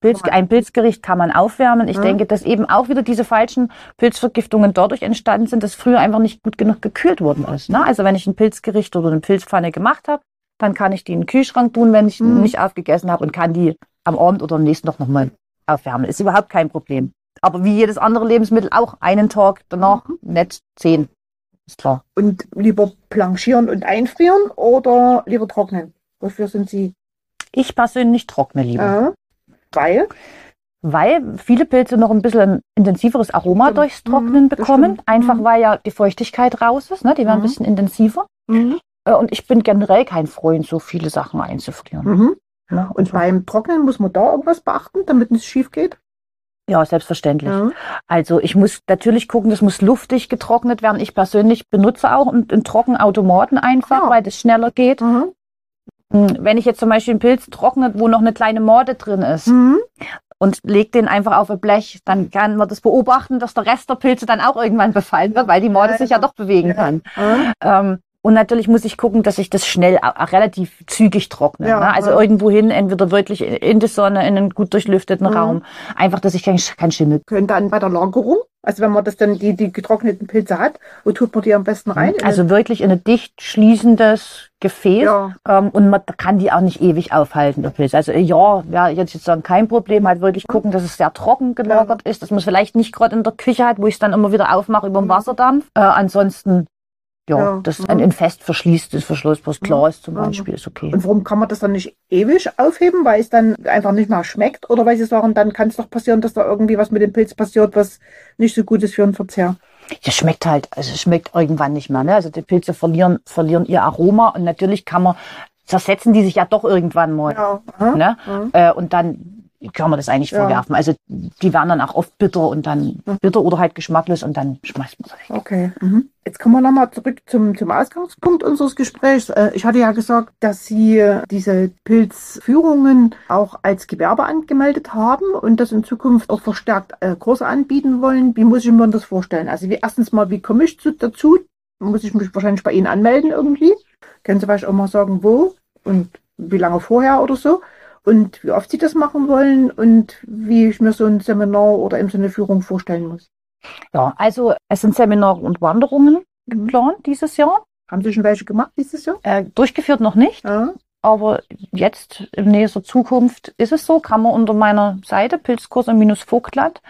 Pilz, ein Pilzgericht kann man aufwärmen. Ich Ja. denke, dass eben auch wieder diese falschen Pilzvergiftungen dadurch entstanden sind, dass früher einfach nicht gut genug gekühlt worden ist. Ne? Also wenn ich ein Pilzgericht oder eine Pilzpfanne gemacht habe, dann kann ich die in den Kühlschrank tun, wenn ich Mhm. nicht aufgegessen habe und kann die am Abend oder am nächsten Tag nochmal aufwärmen. Ist überhaupt kein Problem. Aber wie jedes andere Lebensmittel auch einen Tag danach, Mhm. nicht zehn. Ist klar. Und lieber blanchieren und einfrieren oder lieber trocknen? Wofür sind Sie? Ich persönlich trockne lieber. Äh, weil? Weil viele Pilze noch ein bisschen ein intensiveres Aroma durchs Trocknen Mhm, bekommen. stimmt. Einfach Mhm. weil ja die Feuchtigkeit raus ist. Ne? Die werden ein Mhm. bisschen intensiver. Mhm. Äh, Und ich bin generell kein Freund, so viele Sachen einzufrieren. Mhm. Ne? Und beim Trocknen muss man da irgendwas beachten, damit es schief geht? Ja, selbstverständlich. Ja. Also ich muss natürlich gucken, das muss luftig getrocknet werden. Ich persönlich benutze auch einen, einen Trockenautomaten einfach, Ah. weil das schneller geht. Mhm. Wenn ich jetzt zum Beispiel einen Pilz trocknet, wo noch eine kleine Morde drin ist Mhm. und leg den einfach auf ein Blech, dann kann man das beobachten, dass der Rest der Pilze dann auch irgendwann befallen wird, weil die Morde Ja, sich ja ja. doch bewegen Ja. kann. Ja. Ähm, und natürlich muss ich gucken, dass ich das schnell, auch relativ zügig trockne. Ja, ne? Also ja. irgendwo hin, entweder wirklich in die Sonne, in einen gut durchlüfteten Mhm. Raum. Einfach, dass ich kein, kein Schimmel. Können dann bei der Lagerung, also wenn man das dann die, die getrockneten Pilze hat, wo tut man die am besten rein? In Also wirklich in ein dicht schließendes Gefäß. Ja. Ähm, und man kann die auch nicht ewig aufhalten, der Pilz. Also ja, ja, jetzt jetzt sagen, kein Problem, halt wirklich gucken, dass es sehr trocken gelagert ist, dass man es vielleicht nicht gerade in der Küche hat, wo ich es dann immer wieder aufmache über den Mhm. Wasserdampf. Äh, ansonsten, ja, Ja, das mhm. ein, fest verschließtes Verschluss, was klar ist zum. Beispiel, ist okay. Und warum kann man das dann nicht ewig aufheben, weil es dann einfach nicht mehr schmeckt? Oder weil sie sagen, dann kann es doch passieren, dass da irgendwie was mit dem Pilz passiert, was nicht so gut ist für den Verzehr. Das schmeckt halt, also es schmeckt irgendwann nicht mehr. Ne? Also die Pilze verlieren, verlieren ihr Aroma und natürlich kann man, zersetzen die sich ja doch irgendwann mal. Ja. Ne? Mhm. Äh, und dann kann man das eigentlich Ja. verwerfen. Also die werden dann auch oft bitter und dann bitter oder halt geschmacklos und dann schmeißt man es weg. Okay. Mhm. Jetzt kommen wir nochmal zurück zum, zum Ausgangspunkt unseres Gesprächs. Äh, Ich hatte ja gesagt, dass Sie äh, diese Pilzführungen auch als Gewerbe angemeldet haben und das in Zukunft auch verstärkt äh, Kurse anbieten wollen. Wie muss ich mir das vorstellen? Also wie, erstens mal, wie komme ich zu, dazu? Muss ich mich wahrscheinlich bei Ihnen anmelden irgendwie? Können Sie vielleicht auch mal sagen, wo und wie lange vorher oder so? Und wie oft Sie das machen wollen und wie ich mir so ein Seminar oder eben so eine Führung vorstellen muss. Ja, also es sind Seminare und Wanderungen geplant dieses Jahr. Haben Sie schon welche gemacht dieses Jahr? Äh, durchgeführt noch nicht, Ja. aber jetzt in nächster Zukunft ist es so, kann man unter meiner Seite Pilzkurse-Vogtland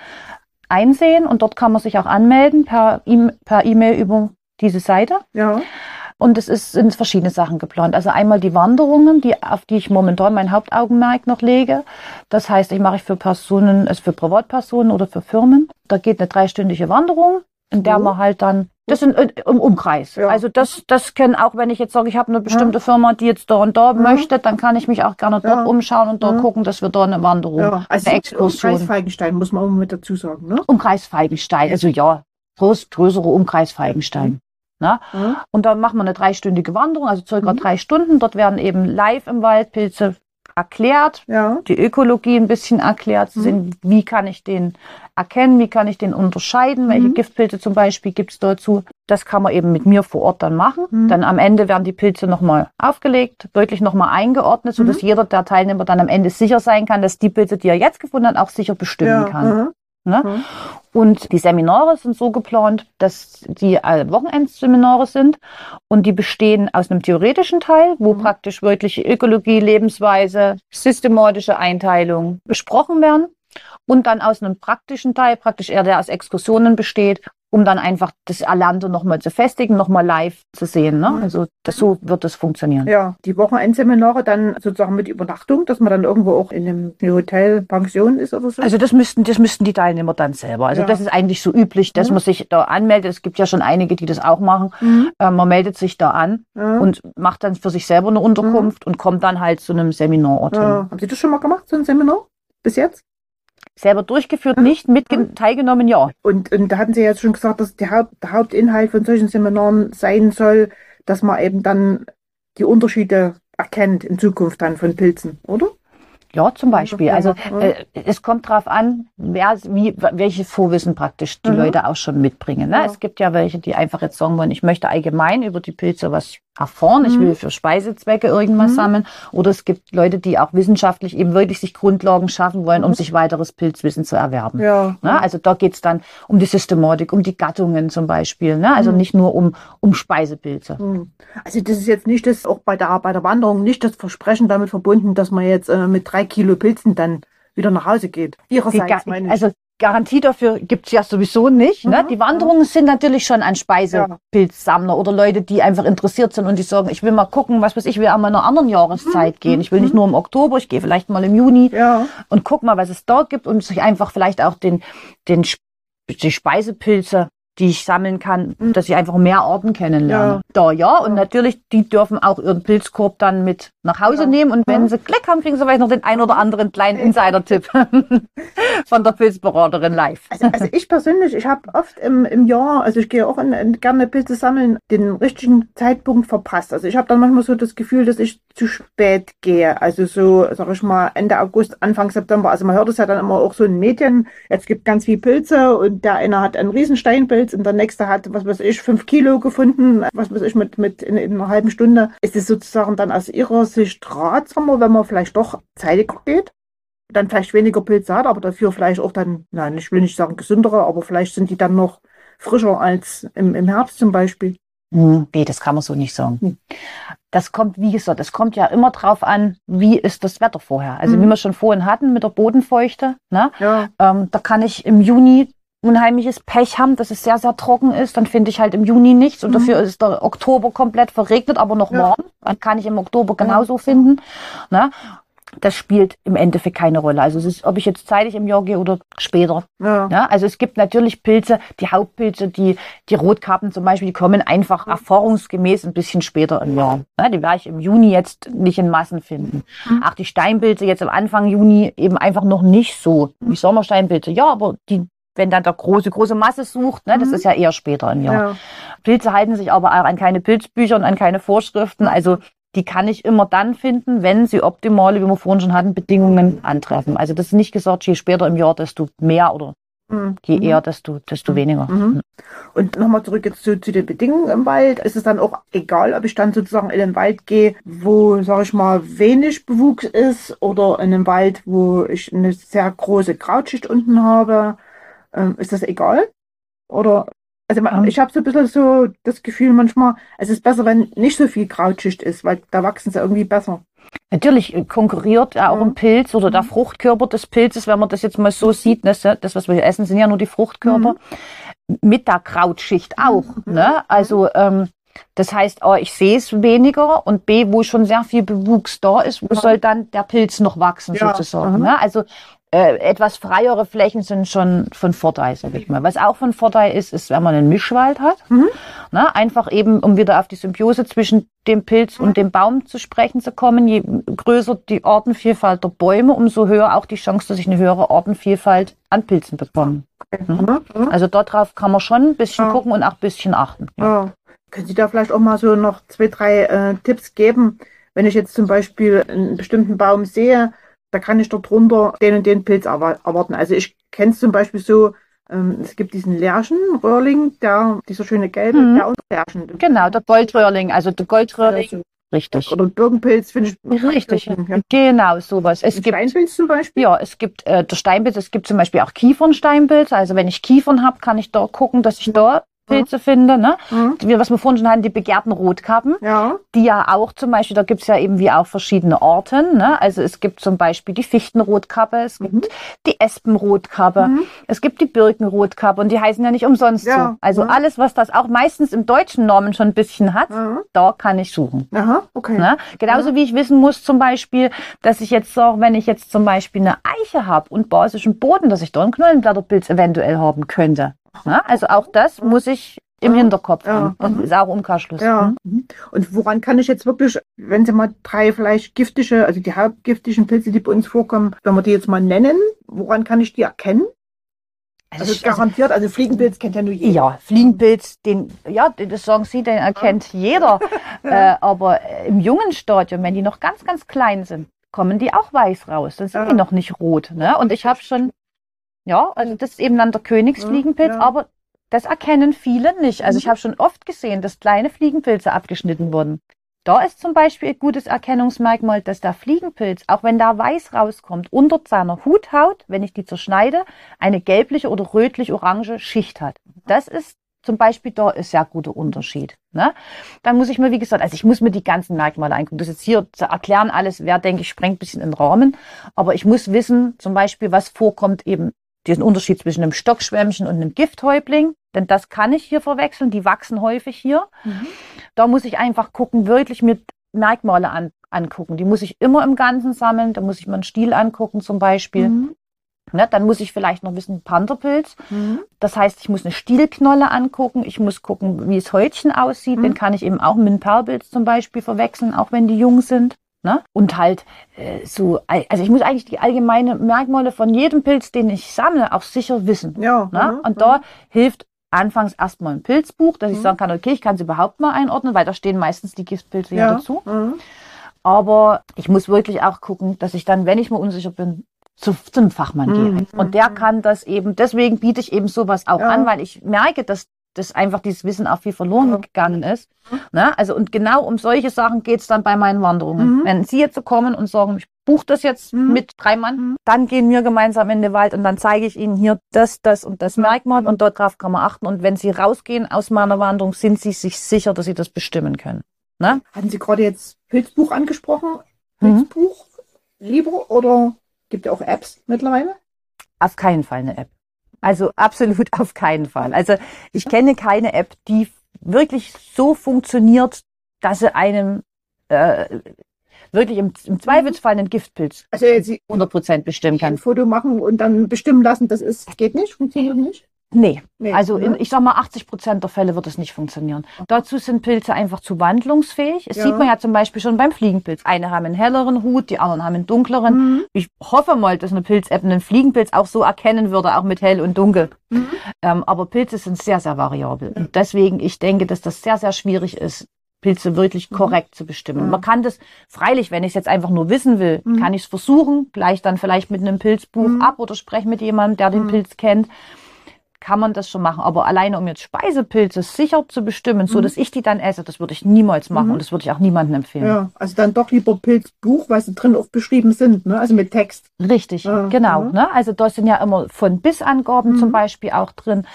einsehen und dort kann man sich auch anmelden per E- per E-Mail über diese Seite. Ja. Und es ist, sind verschiedene Sachen geplant. Also einmal die Wanderungen, die, auf die ich momentan mein Hauptaugenmerk noch lege. Das heißt, ich mache für Personen, also für Privatpersonen oder für Firmen. Da geht eine dreistündige Wanderung, in der Wo? man halt dann das sind äh, im Umkreis. Ja. Also das, das können auch, wenn ich jetzt sage, ich habe eine bestimmte Firma, die jetzt da und da möchte, dann kann ich mich auch gerne dort Ja. umschauen und da Ja. gucken, dass wir da eine Wanderung, Ja, also eine Exkursion. Exkursion. Feigenstein muss man auch mit dazu sagen, ne? Umkreis Feigenstein, also ja, groß, größere Umkreis Feigenstein. Ne? Ja. Und dann machen wir eine dreistündige Wanderung, also circa Mhm. drei Stunden. Dort werden eben live im Wald Pilze erklärt, Ja. die Ökologie ein bisschen erklärt. Mhm. Sind, wie kann ich den erkennen, wie kann ich den unterscheiden, welche Mhm. Giftpilze zum Beispiel gibt es dazu. Das kann man eben mit mir vor Ort dann machen. Mhm. Dann am Ende werden die Pilze nochmal aufgelegt, wirklich nochmal eingeordnet, sodass Mhm. jeder der Teilnehmer dann am Ende sicher sein kann, dass die Pilze, die er jetzt gefunden hat, auch sicher bestimmen ja. kann. Ne? Mhm. Und die Seminare sind so geplant, dass die Wochenendseminare sind und die bestehen aus einem theoretischen Teil, wo Mhm. praktisch wirklich Ökologie, Lebensweise, systematische Einteilung besprochen werden und dann aus einem praktischen Teil, praktisch eher der aus Exkursionen besteht, um dann einfach das Erlernte nochmal zu festigen, nochmal live zu sehen. Ne? Mhm. Also das, so wird es funktionieren. Ja, die Wochenendseminare dann sozusagen mit Übernachtung, dass man dann irgendwo auch in einem Hotel, Pension ist oder so. Also das müssten, das müssten die Teilnehmer dann selber. Also Ja. das ist eigentlich so üblich, dass Mhm. man sich da anmeldet. Es gibt ja schon einige, die das auch machen. Mhm. Äh, man meldet sich da an ja. und macht dann für sich selber eine Unterkunft und kommt dann halt zu einem Seminarort hin. ja. Haben Sie das schon mal gemacht, so ein Seminar? Bis jetzt? Selber durchgeführt, nicht mit teilgenommen, ja. Und, und da hatten Sie jetzt schon gesagt, dass der, Haupt, der Hauptinhalt von solchen Seminaren sein soll, dass man eben dann die Unterschiede erkennt in Zukunft dann von Pilzen, oder? Ja, zum Beispiel. Ja, Also ja. äh, es kommt drauf an, wer, wie, welche Vorwissen praktisch die Mhm. Leute auch schon mitbringen. Ne? Ja. Es gibt ja welche, die einfach jetzt sagen wollen, ich möchte allgemein über die Pilze was erfahren, ich Mhm. will für Speisezwecke irgendwas Mhm. sammeln. Oder es gibt Leute, die auch wissenschaftlich eben wirklich sich Grundlagen schaffen wollen, um Mhm. sich weiteres Pilzwissen zu erwerben. Ja. Ne? Also da geht's dann um die Systematik, um die Gattungen zum Beispiel. Ne? Also Mhm. nicht nur um, um Speisepilze. Hm. Also das ist jetzt nicht das, auch bei der, bei der Wanderung, nicht das Versprechen damit verbunden, dass man jetzt äh, mit drei Kilo Pilzen dann wieder nach Hause geht. Ihrerseits meine ich. also Garantie dafür gibt's ja sowieso nicht. Ne? Mhm. Die Wanderungen sind natürlich schon an Speisepilzsammler oder Leute, die einfach interessiert sind und die sagen, ich will mal gucken, was weiß ich, will an meiner anderen Jahreszeit gehen. Ich will nicht nur im Oktober, ich gehe vielleicht mal im Juni ja. und guck mal, was es dort gibt und sich einfach vielleicht auch den, den, die Speisepilze, die ich sammeln kann, Mhm. dass ich einfach mehr Arten kennenlerne. Ja. Da ja, und Ja. natürlich, die dürfen auch ihren Pilzkorb dann mit nach Hause Ja. nehmen und wenn sie Glück haben, kriegen sie vielleicht noch den ein oder anderen kleinen Insider-Tipp von der Pilzberaterin live. Also, also ich persönlich, ich habe oft im, im Jahr, also ich gehe auch in, in, gerne Pilze sammeln, den richtigen Zeitpunkt verpasst. Also ich habe dann manchmal so das Gefühl, dass ich zu spät gehe. Also so, sag ich mal, Ende August, Anfang September. Also man hört es ja dann immer auch so in Medien, jetzt gibt ganz viele Pilze und der eine hat einen Riesensteinpilz und der nächste hat, was weiß ich, fünf Kilo gefunden, was weiß ich, mit, mit in, in einer halben Stunde. Ist es sozusagen dann aus Ihrer Sicht ratsamer, wenn man vielleicht doch zeitiger geht? dann vielleicht weniger Pilze hat, aber dafür vielleicht auch dann, nein, ich will nicht sagen gesündere, aber vielleicht sind die dann noch frischer als im, im Herbst zum Beispiel. Hm, nee, das kann man so nicht sagen. Hm. Das kommt, wie gesagt, das kommt ja immer drauf an, wie ist das Wetter vorher. Also Mhm. wie wir schon vorhin hatten mit der Bodenfeuchte, ne? Ja, Ähm, da kann ich im Juni unheimliches Pech haben, dass es sehr, sehr trocken ist. Dann finde ich halt im Juni nichts und Mhm. dafür ist der Oktober komplett verregnet, aber noch Ja. warm. Dann kann ich im Oktober Ja. genauso finden. Ne? Das spielt im Endeffekt keine Rolle. Also es ist, ob ich jetzt zeitig im Jahr gehe oder später. ja, Ja, also es gibt natürlich Pilze, die Hauptpilze, die, die Rotkappen zum Beispiel, die kommen einfach erfahrungsgemäß ein bisschen später im Jahr. Ja, die werde ich im Juni jetzt nicht in Massen finden. Mhm. Auch die Steinpilze jetzt am Anfang Juni eben einfach noch nicht so. Wie Sommersteinpilze, ja, aber die, wenn dann der große, große Masse sucht, ne, das Mhm. ist ja eher später im Jahr. ja. Pilze halten sich aber auch an keine Pilzbücher und an keine Vorschriften. Also die kann ich immer dann finden, wenn sie optimale, wie wir vorhin schon hatten, Bedingungen antreffen. Also das ist nicht gesagt, je später im Jahr, desto mehr oder Mhm. je Mhm. eher, desto, desto weniger. Mhm. Und nochmal zurück jetzt zu, zu den Bedingungen im Wald. Ist es dann auch egal, ob ich dann sozusagen in den Wald gehe, wo, sag ich mal, wenig Bewuchs ist oder in einem Wald, wo ich eine sehr große Krautschicht unten habe? Ähm, ist das egal? Oder, also Ähm. ich habe so ein bisschen so das Gefühl manchmal, es ist besser, wenn nicht so viel Krautschicht ist, weil da wachsen sie irgendwie besser. Natürlich äh, konkurriert ja auch Mhm. ein Pilz oder der Fruchtkörper des Pilzes, wenn man das jetzt mal so sieht, ne, das, was wir essen, sind ja nur die Fruchtkörper, mit der Krautschicht auch. Mhm. Ne? Also ähm, Das heißt, A, ich sehe es weniger und B, wo schon sehr viel Bewuchs da ist, wo soll dann der Pilz noch wachsen Ja, sozusagen. aha. Ne? Also äh, etwas freiere Flächen sind schon von Vorteil, sag ich mal. Was auch von Vorteil ist, ist, wenn man einen Mischwald hat. Mhm. Ne? Einfach eben, um wieder auf die Symbiose zwischen dem Pilz und dem Baum zu sprechen zu kommen. Je größer die Artenvielfalt der Bäume, umso höher auch die Chance, dass ich eine höhere Artenvielfalt an Pilzen bekomme. Mhm. Mhm. Also darauf kann man schon ein bisschen Ja. gucken und auch ein bisschen achten. Ja. Ja. Können Sie da vielleicht auch mal so noch zwei, drei äh, Tipps geben? Wenn ich jetzt zum Beispiel einen bestimmten Baum sehe, da kann ich dort drunter den und den Pilz erwa- erwarten. Also ich kenne es zum Beispiel so, ähm, es gibt diesen Lärchen-Röhrling, der, dieser schöne gelbe, Mhm. der unter Lärchen. Genau, der Goldröhrling, also der Goldröhrling. Also, Richtig. Oder Birkenpilz finde ich. Richtig. Ja. Genau, sowas. Es Ein gibt Steinpilz zum Beispiel. Ja, es gibt äh, der Steinpilz, es gibt zum Beispiel auch Kiefernsteinpilze. Also wenn ich Kiefern habe, kann ich da gucken, dass ich da Pilze finde. Ne? Mhm. Was wir vorhin schon hatten, die begehrten Rotkappen, Ja. die ja auch zum Beispiel, da gibt's ja eben wie auch verschiedene Arten. Ne? Also es gibt zum Beispiel die Fichtenrotkappe, es gibt Mhm. die Espenrotkappe, Mhm. es gibt die Birkenrotkappe und die heißen ja nicht umsonst Ja. so. Also Mhm. alles, was das auch meistens im deutschen Namen schon ein bisschen hat, Ja. da kann ich suchen. Aha, okay. Ne? Genauso wie ich wissen muss zum Beispiel, dass ich jetzt sage, wenn ich jetzt zum Beispiel eine Eiche habe und basischen Boden, dass ich da einen Knollenblätterpilz eventuell haben könnte. Ne? Also auch das muss ich im Ja. Hinterkopf Ja. haben. Und ist auch Umkehrschluss. Ja. Mhm. Mhm. Und woran kann ich jetzt wirklich, wenn Sie mal drei vielleicht giftige, also die hauptgiftigen Pilze, die bei uns vorkommen, wenn wir die jetzt mal nennen, woran kann ich die erkennen? Also, Also ich- garantiert, also Fliegenpilz kennt ja nur jeder. ja, Fliegenpilz, den, ja, das sagen Sie, den erkennt jeder. Äh, aber äh, im jungen Stadium, wenn die noch ganz, ganz klein sind, kommen die auch weiß raus. Dann sind Ja. die noch nicht rot. Ne? Und ich habe schon, ja, also das ist eben dann der Königsfliegenpilz, Ja. aber das erkennen viele nicht. Also ich habe schon oft gesehen, dass kleine Fliegenpilze abgeschnitten wurden. Da ist zum Beispiel ein gutes Erkennungsmerkmal, dass der Fliegenpilz, auch wenn da weiß rauskommt, unter seiner Huthaut, wenn ich die zerschneide, eine gelbliche oder rötlich-orange Schicht hat. Das ist zum Beispiel da ein sehr guter Unterschied. Ne? Dann muss ich mir, wie gesagt, also ich muss mir die ganzen Merkmale angucken. Das jetzt hier zu erklären alles, wäre, denke ich, sprengt ein bisschen in den Rahmen. Aber ich muss wissen, zum Beispiel, was vorkommt eben diesen Unterschied zwischen einem Stockschwämmchen und einem Gifthäubling. Denn das kann ich hier verwechseln. Die wachsen häufig hier. Mhm. Da muss ich einfach gucken, wirklich mir Merkmale an, angucken. Die muss ich immer im Ganzen sammeln. Da muss ich mir einen Stiel angucken zum Beispiel. Mhm. Ne, dann muss ich vielleicht noch wissen, Pantherpilz. Mhm. Das heißt, ich muss eine Stielknolle angucken. Ich muss gucken, wie es Häutchen aussieht. Mhm. Den kann ich eben auch mit einem Perlpilz zum Beispiel verwechseln, auch wenn die jung sind. Ne? Und halt äh, so, also ich muss eigentlich die allgemeine Merkmale von jedem Pilz, den ich sammle, auch sicher wissen. Ja. Ne? mhm. Und da hilft anfangs erstmal ein Pilzbuch, dass ich Mhm. sagen kann, okay, ich kann sie überhaupt mal einordnen, weil da stehen meistens die Giftpilze ja, dazu. Mhm. Aber ich muss wirklich auch gucken, dass ich dann, wenn ich mir unsicher bin, zu, zu einem Fachmann Mhm. gehe. Und der kann das eben, deswegen biete ich eben sowas auch Ja. an, weil ich merke, dass dass einfach dieses Wissen auch viel verloren Ja. gegangen ist. Ne? Also und genau um solche Sachen geht's dann bei meinen Wanderungen. Mhm. Wenn Sie jetzt so kommen und sagen, ich buche das jetzt Mhm. mit drei Mann, Mhm. dann gehen wir gemeinsam in den Wald und dann zeige ich Ihnen hier das, das und das Merkmal und dort drauf kann man achten. Und wenn Sie rausgehen aus meiner Wanderung, sind Sie sich sicher, dass Sie das bestimmen können. Ne? Hatten Sie gerade jetzt Pilzbuch angesprochen? Mhm. Pilzbuch lieber oder gibt ja auch Apps mittlerweile? Auf keinen Fall eine App. Also absolut auf keinen Fall. Also ich kenne keine App, die wirklich so funktioniert, dass sie einem äh, wirklich im, im Zweifelsfall einen Giftpilz Also jetzt Sie 100% bestimmen ein kann. Foto machen und dann bestimmen lassen, das ist, geht nicht, funktioniert nicht? Nee, Nee, also in, ich sag mal, 80 Prozent der Fälle wird es nicht funktionieren. Dazu sind Pilze einfach zu wandlungsfähig. Es Ja. sieht man ja zum Beispiel schon beim Fliegenpilz. Eine haben einen helleren Hut, die anderen haben einen dunkleren. Mhm. Ich hoffe mal, dass eine Pilz-App einen Fliegenpilz auch so erkennen würde, auch mit hell und dunkel. Mhm. Ähm, aber Pilze sind sehr, sehr variabel. Und deswegen, ich denke, dass das sehr, sehr schwierig ist, Pilze wirklich Mhm. korrekt zu bestimmen. Ja. Man kann das, freilich, wenn ich es jetzt einfach nur wissen will, Mhm. kann ich es versuchen, gleich dann vielleicht mit einem Pilzbuch Mhm. ab oder spreche mit jemandem, der den Mhm. Pilz kennt kann man das schon machen. Aber alleine, um jetzt Speisepilze sicher zu bestimmen, so Mhm. dass ich die dann esse, das würde ich niemals machen Mhm. und das würde ich auch niemandem empfehlen. Ja, also dann doch lieber Pilzbuch, weil sie drin auch beschrieben sind, ne? also mit Text. Richtig, Ja, genau. ja. Ne? Also da sind ja immer von bis Angaben Mhm. zum Beispiel auch drin.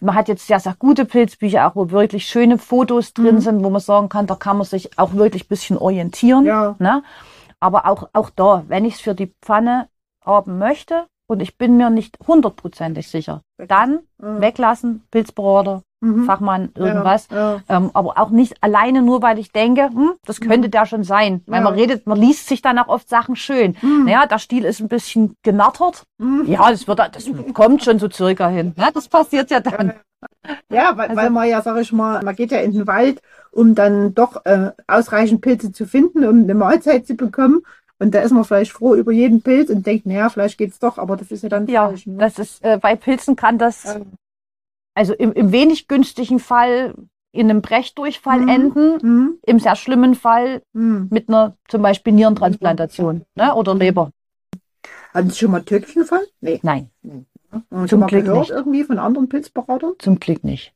Man hat jetzt sehr, sehr gute Pilzbücher, auch wo wirklich schöne Fotos drin Mhm. sind, wo man sagen kann, da kann man sich auch wirklich ein bisschen orientieren. Ja. Ne? Aber auch, auch da, wenn ich es für die Pfanne haben möchte und ich bin mir nicht hundertprozentig sicher, dann Mhm. weglassen, Pilzberater Mhm. Fachmann, irgendwas. Ja, ja. Ähm, aber auch nicht alleine nur, weil ich denke, hm, das könnte der schon sein. Weil Ja. man redet, man liest sich dann auch oft Sachen schön. Mhm. Naja, der Stiel ist ein bisschen genattert. Mhm. Ja, das wird, das kommt schon so circa hin. Ja, das passiert ja dann. Ja, weil, Also- weil man ja, sag ich mal, man geht ja in den Wald, um dann doch äh, ausreichend Pilze zu finden, um eine Mahlzeit zu bekommen. Und da ist man vielleicht froh über jeden Pilz und denkt, naja, vielleicht geht's doch, aber das ist ja dann Ja, falsch. Ne? das ist, äh, bei Pilzen kann das, Ja. also im, im wenig günstigen Fall in einem Brechdurchfall Mhm. enden, Mhm. im sehr schlimmen Fall Mhm. mit einer zum Beispiel Nierentransplantation ne, oder Leber. Hatten Sie schon mal tödlichen Fall? Nee. Nein, Sie Zum Glück gehört nicht. irgendwie von anderen Pilzberatern? zum Glück nicht.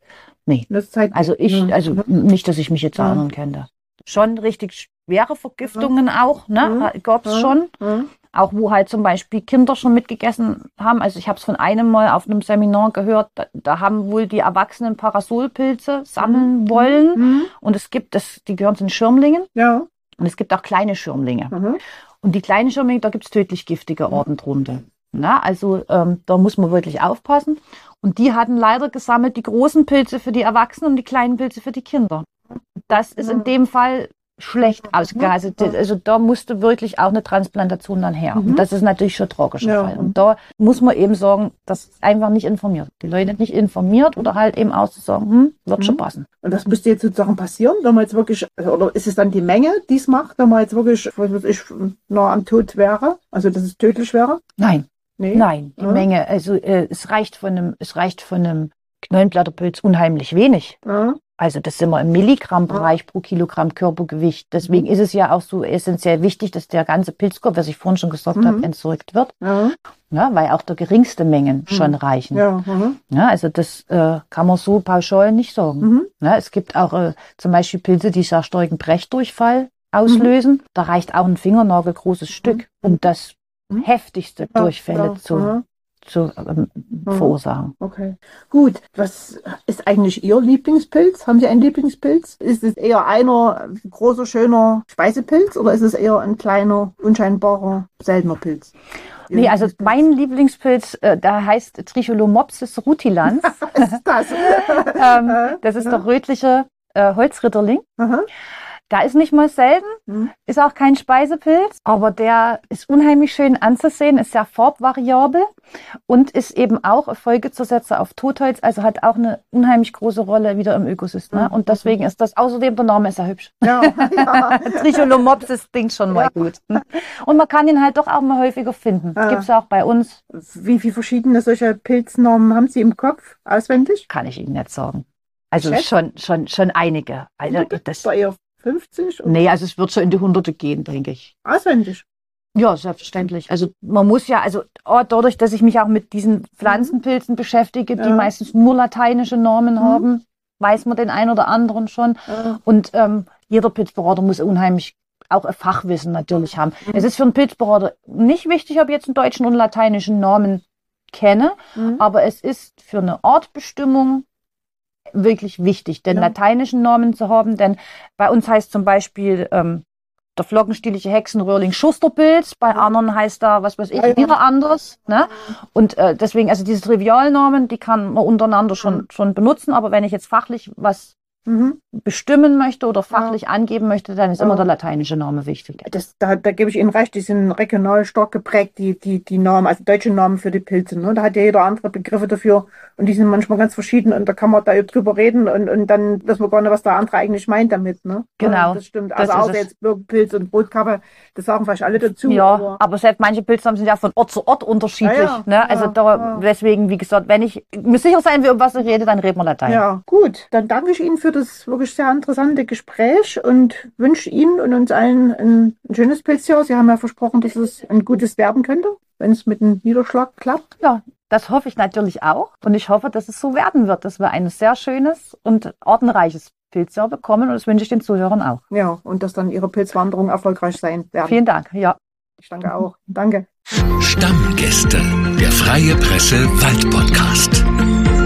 Zeit? Also ich, Mhm. also nicht, dass ich mich jetzt Ja. erinnern könnte. Schon richtig schwere Vergiftungen auch, ne? Gab's Ja. schon. Mhm. Auch wo halt zum Beispiel Kinder schon mitgegessen haben. Also ich habe es von einem Mal auf einem Seminar gehört, da, da haben wohl die Erwachsenen Parasolpilze sammeln wollen. Mhm. Und es gibt, das, die gehören zu den Schirmlingen. Ja. Und es gibt auch kleine Schirmlinge. Mhm. Und die kleinen Schirmlinge, da gibt's tödlich giftige Arten drunter. Na, also ähm, da muss man wirklich aufpassen. Und die hatten leider gesammelt die großen Pilze für die Erwachsenen und die kleinen Pilze für die Kinder. Das ist in dem Fall schlecht ausgegangen. Also, also da musste wirklich auch eine Transplantation dann her. Mhm. Und das ist natürlich schon ein tragischer Ja. Fall. Und da muss man eben sagen, das ist einfach nicht informiert. Die Leute nicht informiert oder halt eben auszusagen, hm, wird schon Mhm. passen. Und das müsste jetzt sozusagen passieren, wenn man jetzt wirklich, oder ist es dann die Menge, die es macht, wenn man jetzt wirklich, was weiß ich, nah am Tod wäre? Also, dass es tödlich wäre? Nein, Nee. nein, die Ja. Menge, also äh, es reicht von einem, es reicht von einem Knollenblatterpilz unheimlich wenig. Ja. Also das sind wir im Milligrammbereich pro Kilogramm Körpergewicht. Deswegen ist es ja auch so essentiell wichtig, dass der ganze Pilzkorb, was ich vorhin schon gesagt Mhm. habe, entsorgt wird. Ja. Ja, weil auch der geringste Mengen Mhm. schon reichen. Ja. Ja. Mhm. also das äh, kann man so pauschal nicht sagen. Mhm. Ja, es gibt auch äh, zum Beispiel Pilze, die sehr starken Brechdurchfall auslösen. Da reicht auch ein Fingernagel großes Stück, um das Mhm. heftigste Ja, Durchfälle ja, zu. Zu ähm, verursachen. Okay. Gut. Was ist eigentlich Ihr Lieblingspilz? Haben Sie einen Lieblingspilz? Ist es eher einer großer, schöner Speisepilz oder ist es eher ein kleiner, unscheinbarer, seltener Pilz? Ihr Nee, also mein Lieblingspilz, äh, der heißt Tricholomopsis rutilans. Was ist das? ähm, das ist der rötliche äh, Holzritterling. Aha. Da ist nicht mal selten, Mhm. ist auch kein Speisepilz, aber der ist unheimlich schön anzusehen, ist sehr farbvariabel und ist eben auch Folgezersetzer auf Totholz, also hat auch eine unheimlich große Rolle wieder im Ökosystem. Mhm. Und deswegen ist das, außerdem der Name ist ja hübsch. Ja, ja. Tricholomopsis klingt schon mal Ja. gut. Und man kann ihn halt doch auch mal häufiger finden. Ah. Ja auch bei uns, Wie viele verschiedene solcher Pilznamen haben Sie im Kopf? Auswendig? kann ich Ihnen nicht sagen. Also Schätz? schon, schon, schon einige. Also das, 50? Oder nee, also es wird schon in die Hunderte gehen, denke ich. Auswendig. Ja, selbstverständlich. Also man muss ja, also oh, dadurch, dass ich mich auch mit diesen Pflanzenpilzen beschäftige, die Ja. meistens nur lateinische Namen Mhm. haben, weiß man den einen oder anderen schon. Ja. Und ähm, jeder Pilzberater muss unheimlich auch ein Fachwissen natürlich haben. Mhm. Es ist für einen Pilzberater nicht wichtig, ob ich jetzt einen deutschen und lateinischen Namen kenne, Mhm. aber es ist für eine Artbestimmung wirklich wichtig, den Ja. lateinischen Namen zu haben, denn bei uns heißt zum Beispiel ähm, der flockenstielige Hexenröhrling Schusterpilz, bei anderen heißt da, was weiß ich, ja. wieder anders. Ne? Und äh, deswegen, also diese Trivialnamen, die kann man untereinander schon, schon benutzen, aber wenn ich jetzt fachlich was Mhm. bestimmen möchte oder fachlich angeben möchte, dann ist Ja. immer der lateinische Name wichtig. Das, da, da gebe ich Ihnen recht, die sind regional stark geprägt, die, die, die Namen, also deutsche Namen für die Pilze. Ne? Da hat ja jeder andere Begriffe dafür und die sind manchmal ganz verschieden und da kann man da drüber reden und, und dann wissen wir gar nicht, was der andere eigentlich meint damit. Ne? Genau. Ja, das stimmt. Also Das außer jetzt Birkenpilz und Brotkappe, das sagen vielleicht alle dazu. Ja, aber- aber selbst manche Pilznamen sind ja von Ort zu Ort unterschiedlich. Ja, ja, ne? Also ja, da, ja. deswegen, wie gesagt, wenn ich mir sicher sein will, um was ich rede, dann reden wir Latein. Ja, gut. Dann danke ich Ihnen für das wirklich sehr interessante Gespräch und wünsche Ihnen und uns allen ein, ein schönes Pilzjahr. Sie haben ja versprochen, dass es ein gutes werden könnte, wenn es mit dem Niederschlag klappt. Ja, das hoffe ich natürlich auch. Und ich hoffe, dass es so werden wird, dass wir ein sehr schönes und artenreiches Pilzjahr bekommen. Und das wünsche ich den Zuhörern auch. Ja, und dass dann Ihre Pilzwanderung erfolgreich sein werden. Vielen Dank. Ja. Ich danke auch. Danke. Stammgäste, der Freie Presse Wald Podcast.